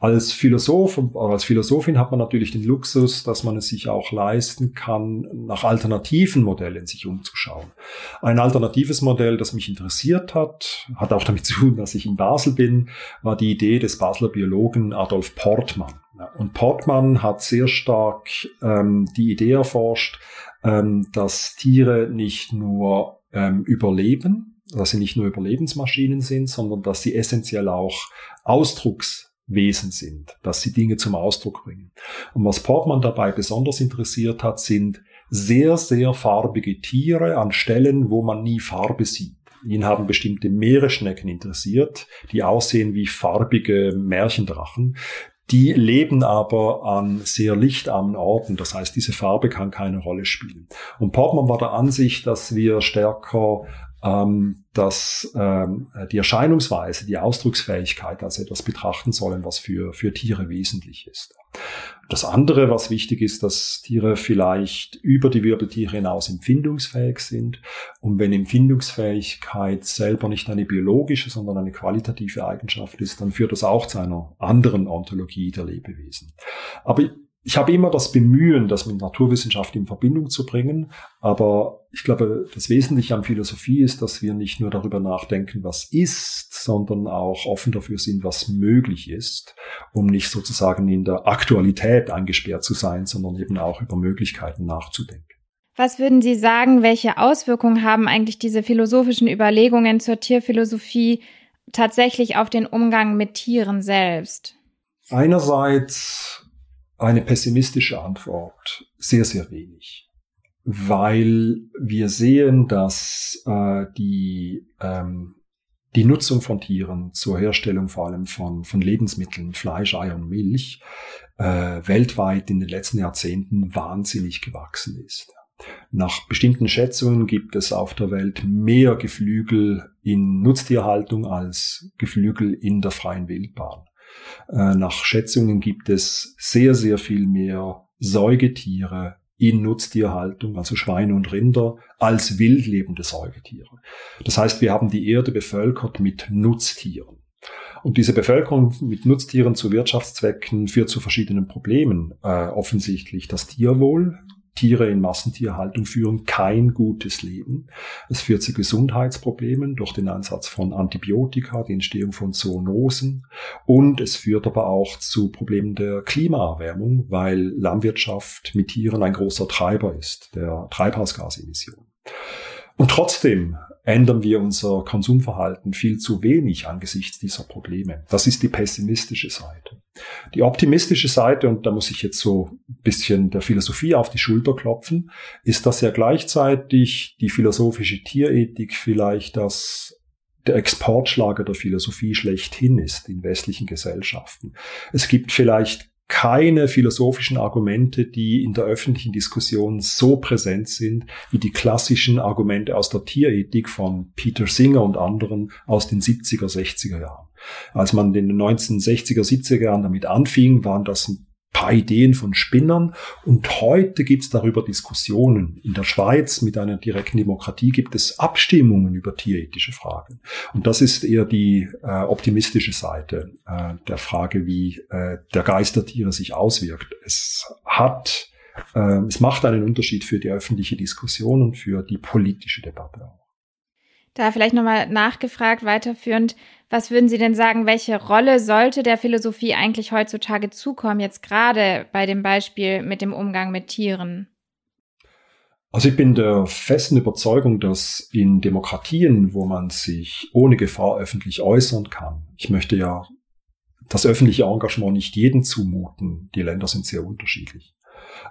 Als Philosoph als Philosophin hat man natürlich den Luxus, dass man es sich auch leisten kann, nach alternativen Modellen sich umzuschauen. Ein alternatives Modell, das mich interessiert hat, hat auch damit zu tun, dass ich in Basel bin, war die Idee des Basler Biologen Adolf Portmann. Und Portmann hat sehr stark ähm, die Idee erforscht, ähm, dass Tiere nicht nur ähm, überleben, dass sie nicht nur Überlebensmaschinen sind, sondern dass sie essentiell auch Ausdruckswesen sind, dass sie Dinge zum Ausdruck bringen. Und was Portmann dabei besonders interessiert hat, sind sehr, sehr farbige Tiere an Stellen, wo man nie Farbe sieht. Ihn haben bestimmte Meeresschnecken interessiert, die aussehen wie farbige Märchendrachen. Die leben aber an sehr lichtarmen Orten. Das heißt, diese Farbe kann keine Rolle spielen. Und Portman war der Ansicht, dass wir stärker ähm, dass ähm, die Erscheinungsweise, die Ausdrucksfähigkeit als etwas betrachten sollen, was für, für Tiere wesentlich ist. Das andere, was wichtig ist, dass Tiere vielleicht über die Wirbeltiere hinaus empfindungsfähig sind. Und wenn Empfindungsfähigkeit selber nicht eine biologische, sondern eine qualitative Eigenschaft ist, dann führt das auch zu einer anderen Ontologie der Lebewesen. Aber ich habe immer das Bemühen, das mit Naturwissenschaft in Verbindung zu bringen. Aber ich glaube, das Wesentliche an Philosophie ist, dass wir nicht nur darüber nachdenken, was ist, sondern auch offen dafür sind, was möglich ist, um nicht sozusagen in der Aktualität eingesperrt zu sein, sondern eben auch über Möglichkeiten nachzudenken. Was würden Sie sagen, welche Auswirkungen haben eigentlich diese philosophischen Überlegungen zur Tierphilosophie tatsächlich auf den Umgang mit Tieren selbst? Einerseits eine pessimistische Antwort. Sehr, sehr wenig. Weil wir sehen, dass äh, die, ähm, die Nutzung von Tieren zur Herstellung vor allem von, von Lebensmitteln, Fleisch, Eier und Milch, äh, weltweit in den letzten Jahrzehnten wahnsinnig gewachsen ist. Nach bestimmten Schätzungen gibt es auf der Welt mehr Geflügel in Nutztierhaltung als Geflügel in der freien Wildbahn. Äh, nach Schätzungen gibt es sehr, sehr viel mehr Säugetiere in Nutztierhaltung, also Schweine und Rinder, als wildlebende Säugetiere. Das heißt, wir haben die Erde bevölkert mit Nutztieren. Und diese Bevölkerung mit Nutztieren zu Wirtschaftszwecken führt zu verschiedenen Problemen. Äh, offensichtlich das Tierwohl, Tiere in Massentierhaltung führen kein gutes Leben. Es führt zu Gesundheitsproblemen durch den Einsatz von Antibiotika, die Entstehung von Zoonosen und es führt aber auch zu Problemen der Klimaerwärmung, weil Landwirtschaft mit Tieren ein großer Treiber ist, der Treibhausgasemissionen. Und trotzdem ändern wir unser Konsumverhalten viel zu wenig angesichts dieser Probleme. Das ist die pessimistische Seite. Die optimistische Seite, und da muss ich jetzt so ein bisschen der Philosophie auf die Schulter klopfen, ist, dass ja gleichzeitig die philosophische Tierethik vielleicht das der Exportschlager der Philosophie schlechthin ist in westlichen Gesellschaften. Es gibt vielleicht keine philosophischen Argumente, die in der öffentlichen Diskussion so präsent sind wie die klassischen Argumente aus der Tierethik von Peter Singer und anderen aus den 70er, 60er Jahren. Als man in den 1960er, 70er Jahren damit anfing, waren das paar Ideen von Spinnern. Und heute gibt es darüber Diskussionen. In der Schweiz mit einer direkten Demokratie gibt es Abstimmungen über tierethische Fragen. Und das ist eher die äh, optimistische Seite äh, der Frage, wie äh, der Geist der Tiere sich auswirkt. Es hat, äh, es macht einen Unterschied für die öffentliche Diskussion und für die politische Debatte auch. Da vielleicht nochmal nachgefragt, weiterführend, was würden Sie denn sagen, welche Rolle sollte der Philosophie eigentlich heutzutage zukommen, jetzt gerade bei dem Beispiel mit dem Umgang mit Tieren? Also ich bin der festen Überzeugung, dass in Demokratien, wo man sich ohne Gefahr öffentlich äußern kann, ich möchte ja das öffentliche Engagement nicht jedem zumuten, die Länder sind sehr unterschiedlich.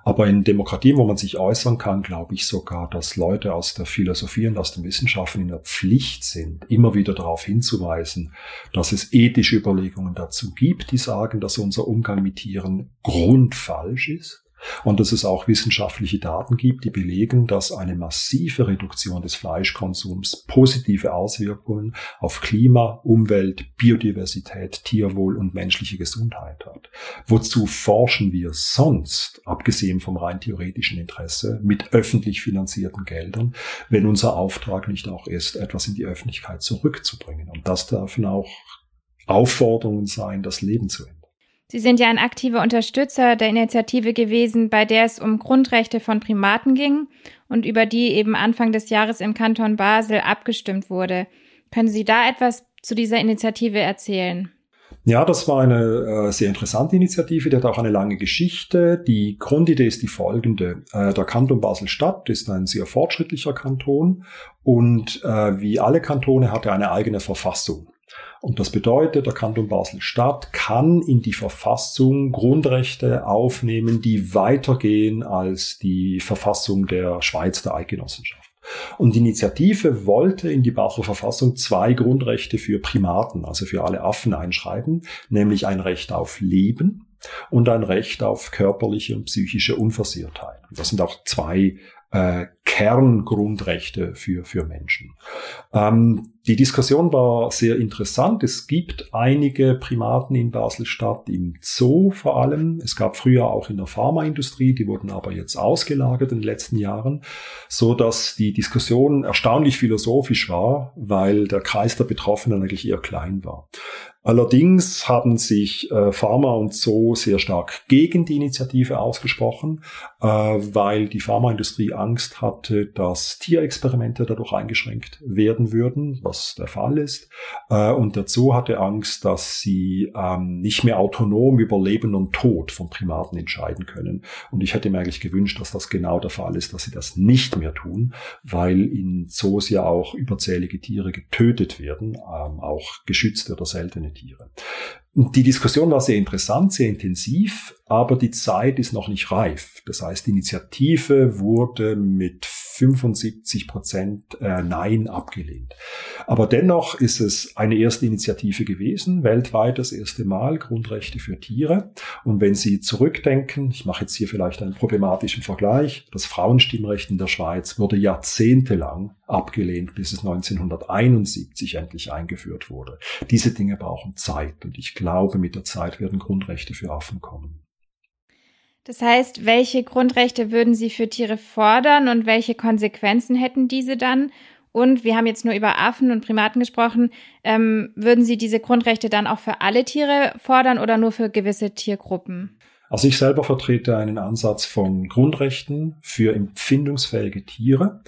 Aber in Demokratien, wo man sich äußern kann, glaube ich sogar, dass Leute aus der Philosophie und aus den Wissenschaften in der Pflicht sind, immer wieder darauf hinzuweisen, dass es ethische Überlegungen dazu gibt, die sagen, dass unser Umgang mit Tieren grundfalsch ist und dass es auch wissenschaftliche Daten gibt, die belegen, dass eine massive Reduktion des Fleischkonsums positive Auswirkungen auf Klima, Umwelt, Biodiversität, Tierwohl und menschliche Gesundheit hat. Wozu forschen wir sonst, abgesehen vom rein theoretischen Interesse, mit öffentlich finanzierten Geldern, wenn unser Auftrag nicht auch ist, etwas in die Öffentlichkeit zurückzubringen? Und das dürfen auch Aufforderungen sein, das Leben zu ändern. Sie sind ja ein aktiver Unterstützer der Initiative gewesen, bei der es um Grundrechte von Primaten ging und über die eben Anfang des Jahres im Kanton Basel abgestimmt wurde. Können Sie da etwas zu dieser Initiative erzählen? Ja, das war eine äh, sehr interessante Initiative, die hat auch eine lange Geschichte. Die Grundidee ist die folgende. Äh, der Kanton Basel-Stadt ist ein sehr fortschrittlicher Kanton und äh, wie alle Kantone hat er eine eigene Verfassung. Und das bedeutet, der Kanton Basel-Stadt kann in die Verfassung Grundrechte aufnehmen, die weitergehen als die Verfassung der Schweiz der Eidgenossenschaft. Und die Initiative wollte in die Basler Verfassung zwei Grundrechte für Primaten, also für alle Affen einschreiben, nämlich ein Recht auf Leben und ein Recht auf körperliche und psychische Unversehrtheit. Das sind auch zwei äh, Kerngrundrechte für, für Menschen. Ähm, die Diskussion war sehr interessant. Es gibt einige Primaten in Basel-Stadt, im Zoo vor allem. Es gab früher auch in der Pharmaindustrie, die wurden aber jetzt ausgelagert in den letzten Jahren, so dass die Diskussion erstaunlich philosophisch war, weil der Kreis der Betroffenen eigentlich eher klein war. Allerdings haben sich äh, Pharma und Zoo sehr stark gegen die Initiative ausgesprochen, weil die Pharmaindustrie Angst hatte, dass Tierexperimente dadurch eingeschränkt werden würden, was der Fall ist. Äh, und der Zoo hatte Angst, dass sie ähm, nicht mehr autonom über Leben und Tod von Primaten entscheiden können. Und ich hätte mir eigentlich gewünscht, dass das genau der Fall ist, dass sie das nicht mehr tun, weil in Zoos ja auch überzählige Tiere getötet werden, ähm, auch geschützte oder seltene Tiere. Die Diskussion war sehr interessant, sehr intensiv, aber die Zeit ist noch nicht reif. Das heißt, die Initiative wurde mit 75 Prozent äh, Nein abgelehnt. Aber dennoch ist es eine erste Initiative gewesen, weltweit das erste Mal Grundrechte für Tiere. Und wenn Sie zurückdenken, ich mache jetzt hier vielleicht einen problematischen Vergleich, das Frauenstimmrecht in der Schweiz wurde jahrzehntelang abgelehnt, bis es 1971 endlich eingeführt wurde. Diese Dinge brauchen Zeit und ich glaube, mit der Zeit werden Grundrechte für Affen kommen. Das heißt, welche Grundrechte würden Sie für Tiere fordern und welche Konsequenzen hätten diese dann? Und wir haben jetzt nur über Affen und Primaten gesprochen. Ähm, würden Sie diese Grundrechte dann auch für alle Tiere fordern oder nur für gewisse Tiergruppen? Also ich selber vertrete einen Ansatz von Grundrechten für empfindungsfähige Tiere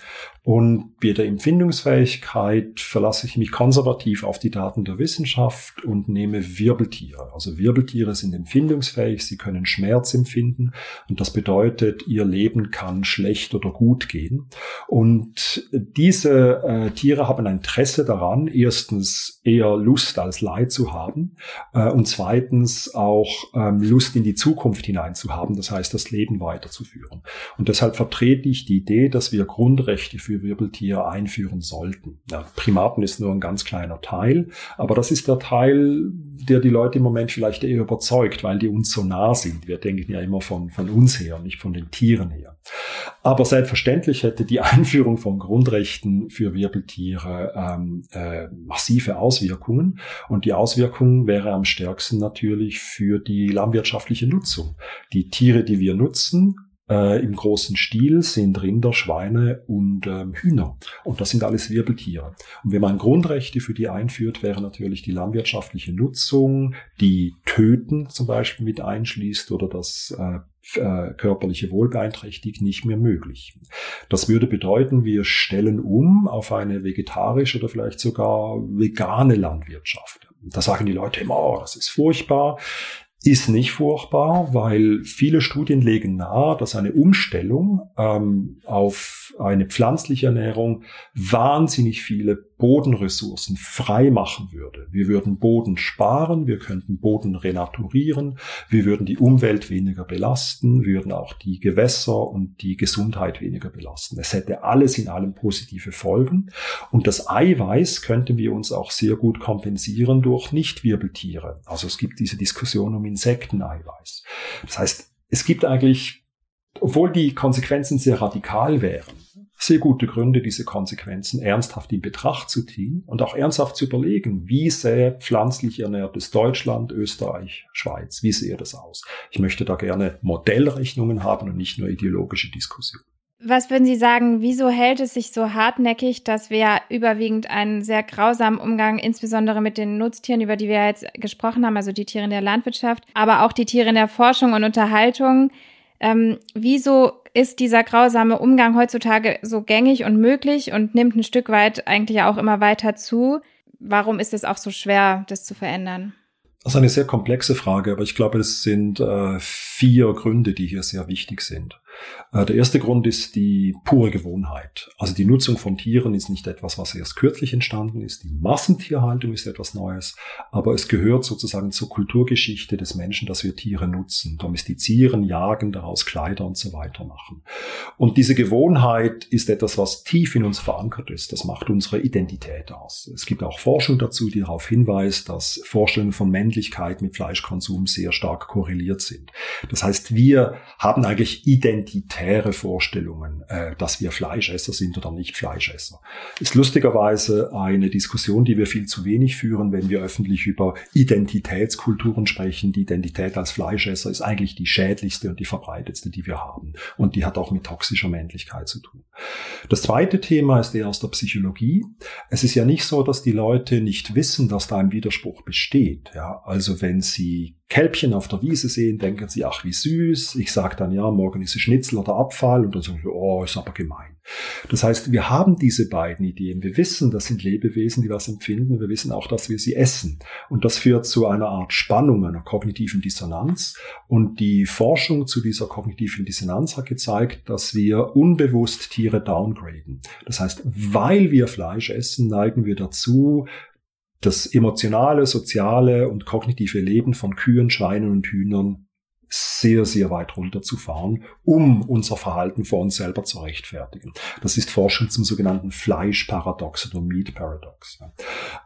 und bei der Empfindungsfähigkeit verlasse ich mich konservativ auf die Daten der Wissenschaft und nehme Wirbeltiere. Also Wirbeltiere sind empfindungsfähig, sie können Schmerz empfinden und das bedeutet, ihr Leben kann schlecht oder gut gehen. Und diese äh, Tiere haben ein Interesse daran, erstens eher Lust als Leid zu haben äh, und zweitens auch ähm, Lust in die Zukunft hinein zu haben, das heißt das Leben weiterzuführen. Und deshalb vertrete ich die Idee, dass wir Grundrechte für Wirbeltier einführen sollten. Ja, Primaten ist nur ein ganz kleiner Teil, aber das ist der Teil, der die Leute im Moment vielleicht eher überzeugt, weil die uns so nah sind. Wir denken ja immer von, von uns her, nicht von den Tieren her. Aber selbstverständlich hätte die Einführung von Grundrechten für Wirbeltiere ähm, äh, massive Auswirkungen. Und die Auswirkung wäre am stärksten natürlich für die landwirtschaftliche Nutzung. Die Tiere, die wir nutzen, äh, Im großen Stil sind Rinder, Schweine und ähm, Hühner. Und das sind alles Wirbeltiere. Und wenn man Grundrechte für die einführt, wäre natürlich die landwirtschaftliche Nutzung, die Töten zum Beispiel mit einschließt oder das äh, äh, körperliche Wohlbeeinträchtigt nicht mehr möglich. Das würde bedeuten, wir stellen um auf eine vegetarische oder vielleicht sogar vegane Landwirtschaft. Da sagen die Leute immer, oh, das ist furchtbar ist nicht furchtbar, weil viele Studien legen nahe, dass eine Umstellung ähm, auf eine pflanzliche Ernährung wahnsinnig viele Bodenressourcen frei machen würde. Wir würden Boden sparen, wir könnten Boden renaturieren, wir würden die Umwelt weniger belasten, wir würden auch die Gewässer und die Gesundheit weniger belasten. Es hätte alles in allem positive Folgen. Und das Eiweiß könnten wir uns auch sehr gut kompensieren durch Nichtwirbeltiere. Also es gibt diese Diskussion um Insekteneiweiß. Das heißt, es gibt eigentlich, obwohl die Konsequenzen sehr radikal wären, sehr gute Gründe, diese Konsequenzen ernsthaft in Betracht zu ziehen und auch ernsthaft zu überlegen, wie sähe pflanzlich ernährtes Deutschland, Österreich, Schweiz, wie sähe das aus? Ich möchte da gerne Modellrechnungen haben und nicht nur ideologische Diskussionen. Was würden Sie sagen, wieso hält es sich so hartnäckig, dass wir überwiegend einen sehr grausamen Umgang, insbesondere mit den Nutztieren, über die wir jetzt gesprochen haben, also die Tiere in der Landwirtschaft, aber auch die Tiere in der Forschung und Unterhaltung, ähm, wieso ist dieser grausame Umgang heutzutage so gängig und möglich und nimmt ein Stück weit eigentlich auch immer weiter zu? Warum ist es auch so schwer, das zu verändern? Das ist eine sehr komplexe Frage, aber ich glaube, es sind äh, vier Gründe, die hier sehr wichtig sind. Äh, der erste Grund ist die pure Gewohnheit. Also die Nutzung von Tieren ist nicht etwas, was erst kürzlich entstanden ist. Die Massentierhaltung ist etwas Neues, aber es gehört sozusagen zur Kulturgeschichte des Menschen, dass wir Tiere nutzen, domestizieren, jagen, daraus Kleider und so weiter machen. Und diese Gewohnheit ist etwas, was tief in uns verankert ist. Das macht unsere Identität aus. Es gibt auch Forschung dazu, die darauf hinweist, dass Vorstellungen von Männlichkeit mit Fleischkonsum sehr stark korreliert sind. Das heißt, wir haben eigentlich Identität identitäre Vorstellungen, äh, dass wir Fleischesser sind oder nicht Fleischesser. Ist lustigerweise eine Diskussion, die wir viel zu wenig führen, wenn wir öffentlich über Identitätskulturen sprechen. Die Identität als Fleischesser ist eigentlich die schädlichste und die verbreitetste, die wir haben. Und die hat auch mit toxischer Männlichkeit zu tun. Das zweite Thema ist eher aus der Psychologie. Es ist ja nicht so, dass die Leute nicht wissen, dass da ein Widerspruch besteht. Ja, also wenn sie Kälbchen auf der Wiese sehen, denken sie, ach wie süß. Ich sage dann, ja, morgen ist es Schnitzel oder Abfall und dann sagen sie, oh, ist aber gemein. Das heißt, wir haben diese beiden Ideen. Wir wissen, das sind Lebewesen, die was empfinden. Wir wissen auch, dass wir sie essen. Und das führt zu einer Art Spannung, einer kognitiven Dissonanz. Und die Forschung zu dieser kognitiven Dissonanz hat gezeigt, dass wir unbewusst Tiere downgraden. Das heißt, weil wir Fleisch essen, neigen wir dazu, das emotionale, soziale und kognitive Leben von Kühen, Schweinen und Hühnern sehr, sehr weit runterzufahren, um unser Verhalten vor uns selber zu rechtfertigen. Das ist Forschung zum sogenannten Fleischparadox oder Meat Paradox.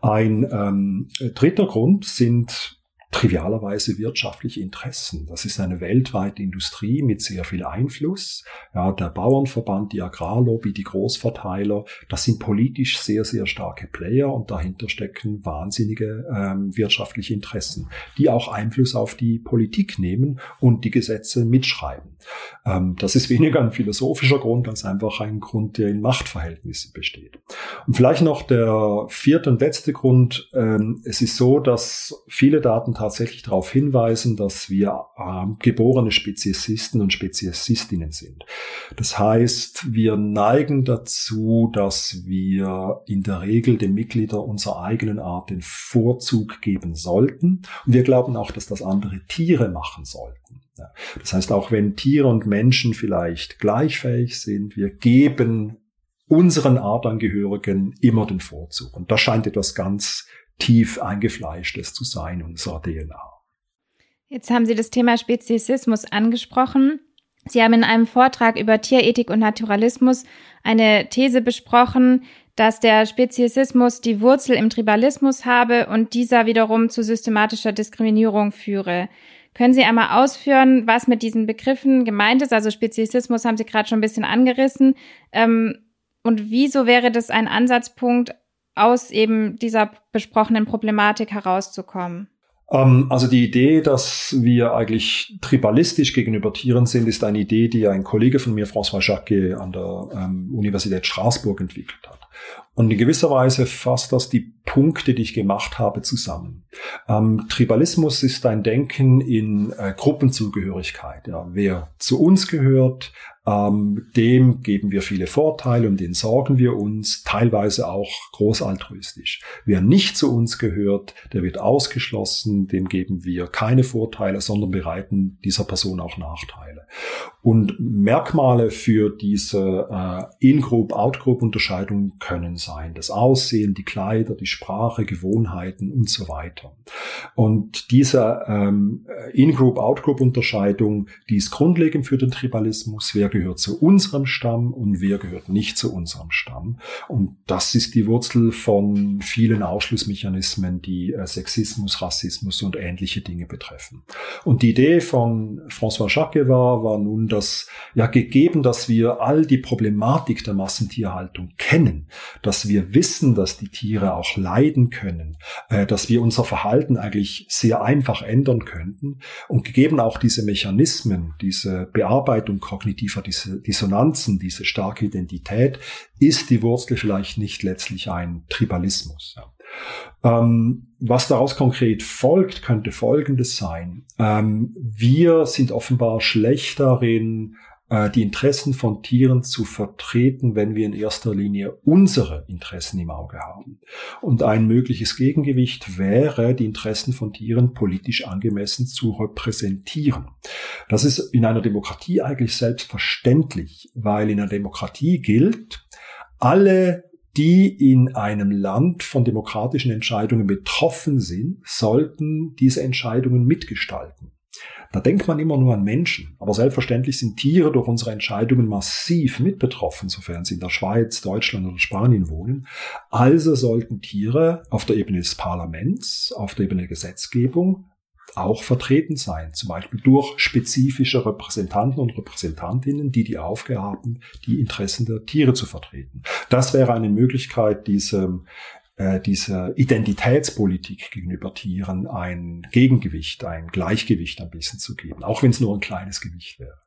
Ein ähm, dritter Grund sind trivialerweise wirtschaftliche Interessen. Das ist eine weltweite Industrie mit sehr viel Einfluss. Ja, der Bauernverband, die Agrarlobby, die Großverteiler, das sind politisch sehr, sehr starke Player und dahinter stecken wahnsinnige ähm, wirtschaftliche Interessen, die auch Einfluss auf die Politik nehmen und die Gesetze mitschreiben. Ähm, das ist weniger ein philosophischer Grund als einfach ein Grund, der in Machtverhältnissen besteht. Und vielleicht noch der vierte und letzte Grund. Ähm, es ist so, dass viele Daten tatsächlich darauf hinweisen, dass wir äh, geborene Speziesisten und Speziesistinnen sind. Das heißt, wir neigen dazu, dass wir in der Regel den Mitgliedern unserer eigenen Art den Vorzug geben sollten. Und wir glauben auch, dass das andere Tiere machen sollten. Ja. Das heißt, auch wenn Tiere und Menschen vielleicht gleichfähig sind, wir geben unseren Artangehörigen immer den Vorzug. Und das scheint etwas ganz tief eingefleischtes zu sein, unserer DNA. Jetzt haben Sie das Thema Speziesismus angesprochen. Sie haben in einem Vortrag über Tierethik und Naturalismus eine These besprochen, dass der Speziesismus die Wurzel im Tribalismus habe und dieser wiederum zu systematischer Diskriminierung führe. Können Sie einmal ausführen, was mit diesen Begriffen gemeint ist? Also Speziesismus haben Sie gerade schon ein bisschen angerissen. Ähm, und wieso wäre das ein Ansatzpunkt, aus eben dieser besprochenen Problematik herauszukommen? Ähm, also die Idee, dass wir eigentlich tribalistisch gegenüber Tieren sind, ist eine Idee, die ein Kollege von mir, François Jacquet, an der ähm, Universität Straßburg entwickelt hat. Und in gewisser Weise fasst das die Punkte, die ich gemacht habe, zusammen. Ähm, Tribalismus ist ein Denken in äh, Gruppenzugehörigkeit. Ja. Wer zu uns gehört, ähm, dem geben wir viele Vorteile, um den sorgen wir uns, teilweise auch großaltruistisch. Wer nicht zu uns gehört, der wird ausgeschlossen, dem geben wir keine Vorteile, sondern bereiten dieser Person auch Nachteile. Und Merkmale für diese äh, In-Group, Out-Group-Unterscheidung können sein das Aussehen, die Kleider, die Sprache, Gewohnheiten und so weiter. Und diese ähm, In-Group, Out-Group-Unterscheidung, die ist grundlegend für den Tribalismus. Wer gehört zu unserem Stamm und wer gehört nicht zu unserem Stamm. Und das ist die Wurzel von vielen Ausschlussmechanismen, die äh, Sexismus, Rassismus und ähnliche Dinge betreffen. Und die Idee von François Jacques war, war nun, dass ja gegeben, dass wir all die Problematik der Massentierhaltung kennen, dass wir wissen, dass die Tiere auch leiden können, äh, dass wir unser Verhalten eigentlich sehr einfach ändern könnten und gegeben auch diese Mechanismen, diese Bearbeitung kognitiver Dissonanzen, diese starke Identität, ist die Wurzel vielleicht nicht letztlich ein Tribalismus. Ja. Ähm, was daraus konkret folgt, könnte Folgendes sein. Ähm, wir sind offenbar schlecht darin, äh, die Interessen von Tieren zu vertreten, wenn wir in erster Linie unsere Interessen im Auge haben. Und ein mögliches Gegengewicht wäre, die Interessen von Tieren politisch angemessen zu repräsentieren. Das ist in einer Demokratie eigentlich selbstverständlich, weil in einer Demokratie gilt, alle die in einem Land von demokratischen Entscheidungen betroffen sind, sollten diese Entscheidungen mitgestalten. Da denkt man immer nur an Menschen. Aber selbstverständlich sind Tiere durch unsere Entscheidungen massiv mit betroffen, sofern sie in der Schweiz, Deutschland oder Spanien wohnen. Also sollten Tiere auf der Ebene des Parlaments, auf der Ebene der Gesetzgebung auch vertreten sein, zum Beispiel durch spezifische Repräsentanten und Repräsentantinnen, die die Aufgabe haben, die Interessen der Tiere zu vertreten. Das wäre eine Möglichkeit, diesem äh, dieser Identitätspolitik gegenüber Tieren ein Gegengewicht, ein Gleichgewicht ein bisschen zu geben, auch wenn es nur ein kleines Gewicht wäre.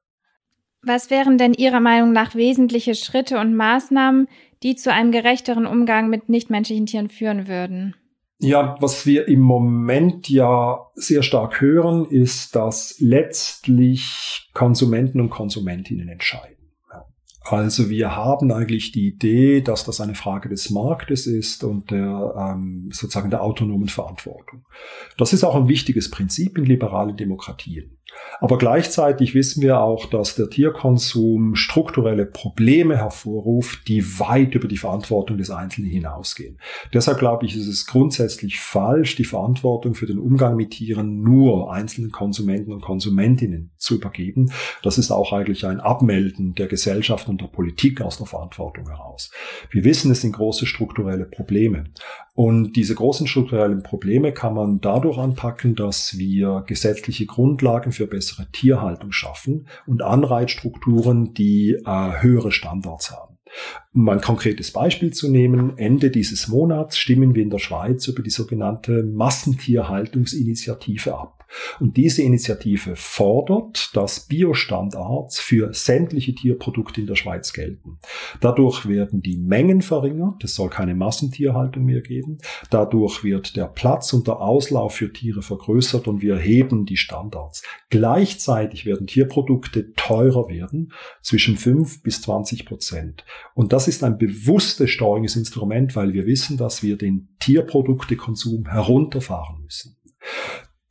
Was wären denn Ihrer Meinung nach wesentliche Schritte und Maßnahmen, die zu einem gerechteren Umgang mit nichtmenschlichen Tieren führen würden? Ja, was wir im Moment ja sehr stark hören, ist, dass letztlich Konsumenten und Konsumentinnen entscheiden. Also wir haben eigentlich die Idee, dass das eine Frage des Marktes ist und der ähm, sozusagen der autonomen Verantwortung. Das ist auch ein wichtiges Prinzip in liberalen Demokratien. Aber gleichzeitig wissen wir auch, dass der Tierkonsum strukturelle Probleme hervorruft, die weit über die Verantwortung des Einzelnen hinausgehen. Deshalb glaube ich, ist es grundsätzlich falsch, die Verantwortung für den Umgang mit Tieren nur einzelnen Konsumenten und Konsumentinnen zu übergeben. Das ist auch eigentlich ein Abmelden der Gesellschaft und der Politik aus der Verantwortung heraus. Wir wissen, es sind große strukturelle Probleme. Und diese großen strukturellen Probleme kann man dadurch anpacken, dass wir gesetzliche Grundlagen für bessere Tierhaltung schaffen und Anreizstrukturen, die äh, höhere Standards haben. Um ein konkretes Beispiel zu nehmen, Ende dieses Monats stimmen wir in der Schweiz über die sogenannte Massentierhaltungsinitiative ab. Und diese Initiative fordert, dass Biostandards für sämtliche Tierprodukte in der Schweiz gelten. Dadurch werden die Mengen verringert, es soll keine Massentierhaltung mehr geben. Dadurch wird der Platz und der Auslauf für Tiere vergrößert und wir heben die Standards. Gleichzeitig werden Tierprodukte teurer werden, zwischen 5 bis 20 Prozent. Und das ist ein bewusstes Steuerungsinstrument, weil wir wissen, dass wir den Tierproduktekonsum herunterfahren müssen.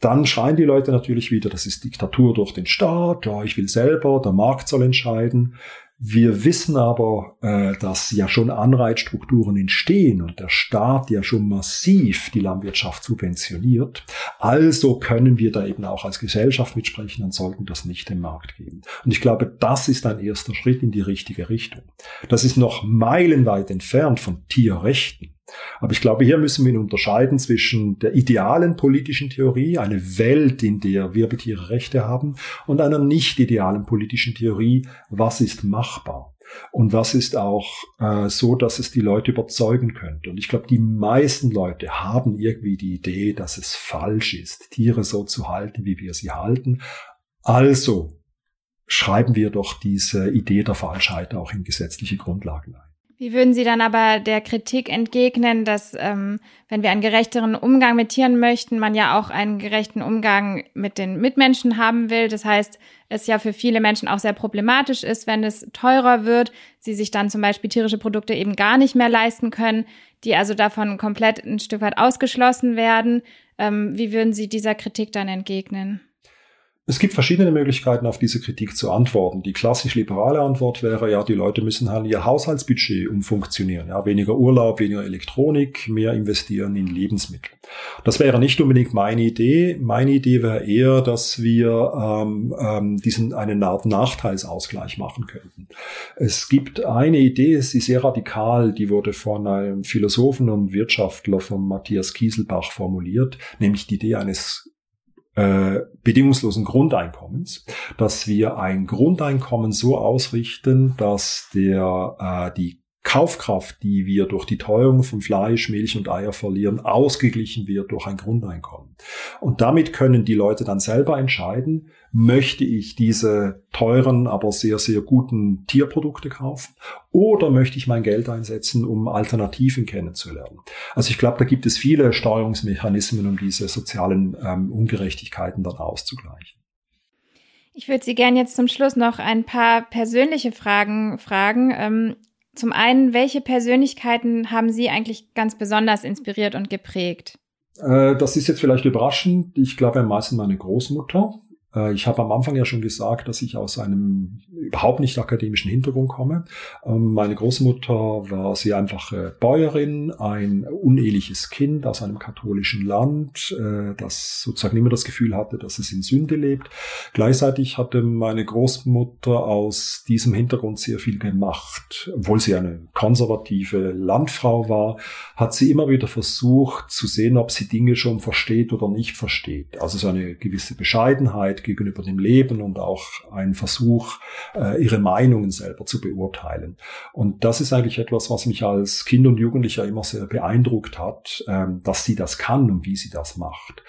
Dann schreien die Leute natürlich wieder, das ist Diktatur durch den Staat, ja, ich will selber, der Markt soll entscheiden. Wir wissen aber, äh, dass ja schon Anreizstrukturen entstehen und der Staat ja schon massiv die Landwirtschaft subventioniert. Also können wir da eben auch als Gesellschaft mitsprechen und sollten das nicht dem Markt geben. Und ich glaube, das ist ein erster Schritt in die richtige Richtung. Das ist noch meilenweit entfernt von Tierrechten. Aber ich glaube, hier müssen wir unterscheiden zwischen der idealen politischen Theorie, eine Welt, in der Wirbeltiere Rechte haben, und einer nicht idealen politischen Theorie, was ist machbar. Und was ist auch äh, so, dass es die Leute überzeugen könnte. Und ich glaube, die meisten Leute haben irgendwie die Idee, dass es falsch ist, Tiere so zu halten, wie wir sie halten. Also schreiben wir doch diese Idee der Falschheit auch in gesetzliche Grundlagen ein. Wie würden Sie dann aber der Kritik entgegnen, dass ähm, wenn wir einen gerechteren Umgang mit Tieren möchten, man ja auch einen gerechten Umgang mit den Mitmenschen haben will? Das heißt, es ja für viele Menschen auch sehr problematisch ist, wenn es teurer wird, sie sich dann zum Beispiel tierische Produkte eben gar nicht mehr leisten können, die also davon komplett ein Stück weit ausgeschlossen werden. Ähm, wie würden Sie dieser Kritik dann entgegnen? Es gibt verschiedene Möglichkeiten, auf diese Kritik zu antworten. Die klassisch liberale Antwort wäre, ja, die Leute müssen halt ihr Haushaltsbudget umfunktionieren. Ja, weniger Urlaub, weniger Elektronik, mehr investieren in Lebensmittel. Das wäre nicht unbedingt meine Idee. Meine Idee wäre eher, dass wir ähm, ähm, diesen einen Art Nachteilsausgleich machen könnten. Es gibt eine Idee, sie ist sehr radikal, die wurde von einem Philosophen und Wirtschaftler von Matthias Kieselbach formuliert, nämlich die Idee eines äh, bedingungslosen Grundeinkommens, dass wir ein Grundeinkommen so ausrichten, dass der äh, die Kaufkraft, die wir durch die Teuerung von Fleisch, Milch und Eier verlieren, ausgeglichen wird durch ein Grundeinkommen. Und damit können die Leute dann selber entscheiden, möchte ich diese teuren, aber sehr, sehr guten Tierprodukte kaufen oder möchte ich mein Geld einsetzen, um Alternativen kennenzulernen. Also ich glaube, da gibt es viele Steuerungsmechanismen, um diese sozialen ähm, Ungerechtigkeiten dann auszugleichen. Ich würde Sie gerne jetzt zum Schluss noch ein paar persönliche Fragen fragen. Ähm, zum einen, welche Persönlichkeiten haben Sie eigentlich ganz besonders inspiriert und geprägt? Äh, das ist jetzt vielleicht überraschend. Ich glaube am meisten meine Großmutter. Äh, ich habe am Anfang ja schon gesagt, dass ich aus einem überhaupt nicht akademischen Hintergrund komme. Ähm, meine Großmutter war sehr einfache Bäuerin, ein uneheliches Kind aus einem katholischen Land, äh, das sozusagen immer das Gefühl hatte, dass es in Sünde lebt. Gleichzeitig hatte meine Großmutter aus diesem Hintergrund sehr viel gemacht. Obwohl sie eine konservative Landfrau war, hat sie immer wieder versucht zu sehen, ob sie Dinge schon versteht oder nicht versteht. Also so eine gewisse Bescheidenheit gegenüber dem Leben und auch ein Versuch, äh, ihre Meinungen selber zu beurteilen. Und das ist eigentlich etwas, was mich als Kind und Jugendlicher immer sehr beeindruckt hat, ähm, dass sie das kann und wie sie das macht.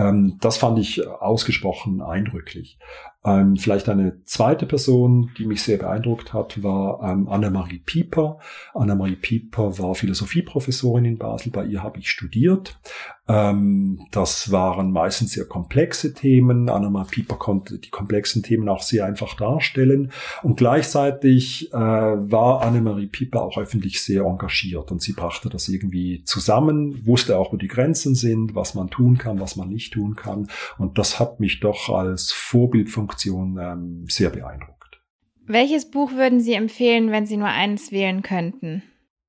Ähm, das fand ich ausgesprochen eindrücklich. Ähm, vielleicht eine zweite Person, die mich sehr beeindruckt hat, war ähm, Annemarie Pieper. Annemarie Pieper war Philosophieprofessorin in Basel. Bei ihr habe ich studiert. Ähm, das waren meistens sehr komplexe Themen. Annemarie Pieper konnte die komplexen Themen auch sehr einfach darstellen. Und gleichzeitig äh, war Annemarie Pieper auch öffentlich sehr engagiert. Und sie brachte das irgendwie zusammen, wusste auch, wo die Grenzen sind, was man tun kann, was man nicht tun kann. Und das hat mich doch als Vorbild von Funktion ähm, sehr beeindruckt. Welches Buch würden Sie empfehlen, wenn Sie nur eins wählen könnten?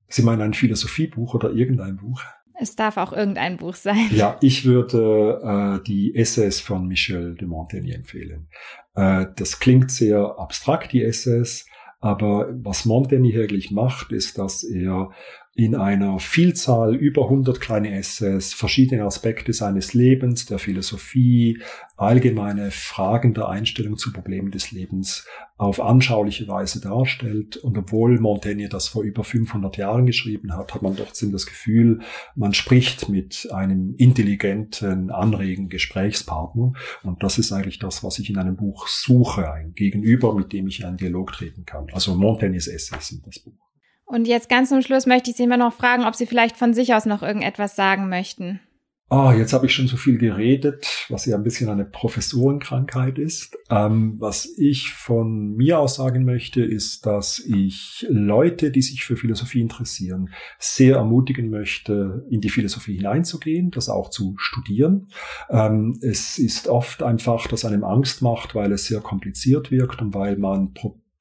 Sie meinen ein Philosophiebuch oder irgendein Buch? Es darf auch irgendein Buch sein. Ja, ich würde äh, die Essays von Michel de Montaigne empfehlen. Äh, das klingt sehr abstrakt, die Essays, aber was Montaigne hier eigentlich macht, ist, dass er in einer Vielzahl über 100 kleine Essays verschiedene Aspekte seines Lebens, der Philosophie, allgemeine Fragen der Einstellung zu Problemen des Lebens auf anschauliche Weise darstellt. Und obwohl Montaigne das vor über 500 Jahren geschrieben hat, hat man trotzdem das Gefühl, man spricht mit einem intelligenten, anregen Gesprächspartner. Und das ist eigentlich das, was ich in einem Buch suche, ein Gegenüber, mit dem ich in einen Dialog treten kann. Also Montaignes Essays sind das Buch. Und jetzt ganz zum Schluss möchte ich Sie immer noch fragen, ob Sie vielleicht von sich aus noch irgendetwas sagen möchten. Ah, oh, jetzt habe ich schon so viel geredet, was ja ein bisschen eine Professorenkrankheit ist. Ähm, was ich von mir aus sagen möchte, ist, dass ich Leute, die sich für Philosophie interessieren, sehr ermutigen möchte, in die Philosophie hineinzugehen, das auch zu studieren. Ähm, es ist oft einfach, dass einem Angst macht, weil es sehr kompliziert wirkt und weil man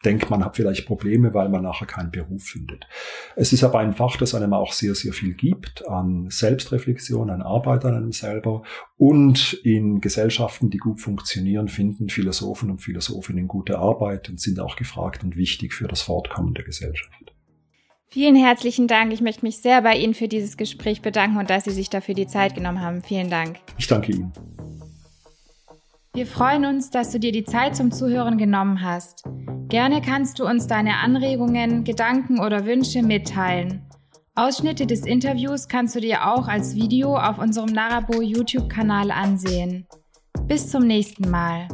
denkt, man hat vielleicht Probleme, weil man nachher keinen Beruf findet. Es ist aber ein Fach, das einem auch sehr, sehr viel gibt an Selbstreflexion, an Arbeit an einem selber und in Gesellschaften, die gut funktionieren, finden Philosophen und Philosophinnen gute Arbeit und sind auch gefragt und wichtig für das Fortkommen der Gesellschaft. Vielen herzlichen Dank. Ich möchte mich sehr bei Ihnen für dieses Gespräch bedanken und dass Sie sich dafür die Zeit genommen haben. Vielen Dank. Ich danke Ihnen. Wir freuen uns, dass du dir die Zeit zum Zuhören genommen hast. Gerne kannst du uns deine Anregungen, Gedanken oder Wünsche mitteilen. Ausschnitte des Interviews kannst du dir auch als Video auf unserem Narabo YouTube-Kanal ansehen. Bis zum nächsten Mal.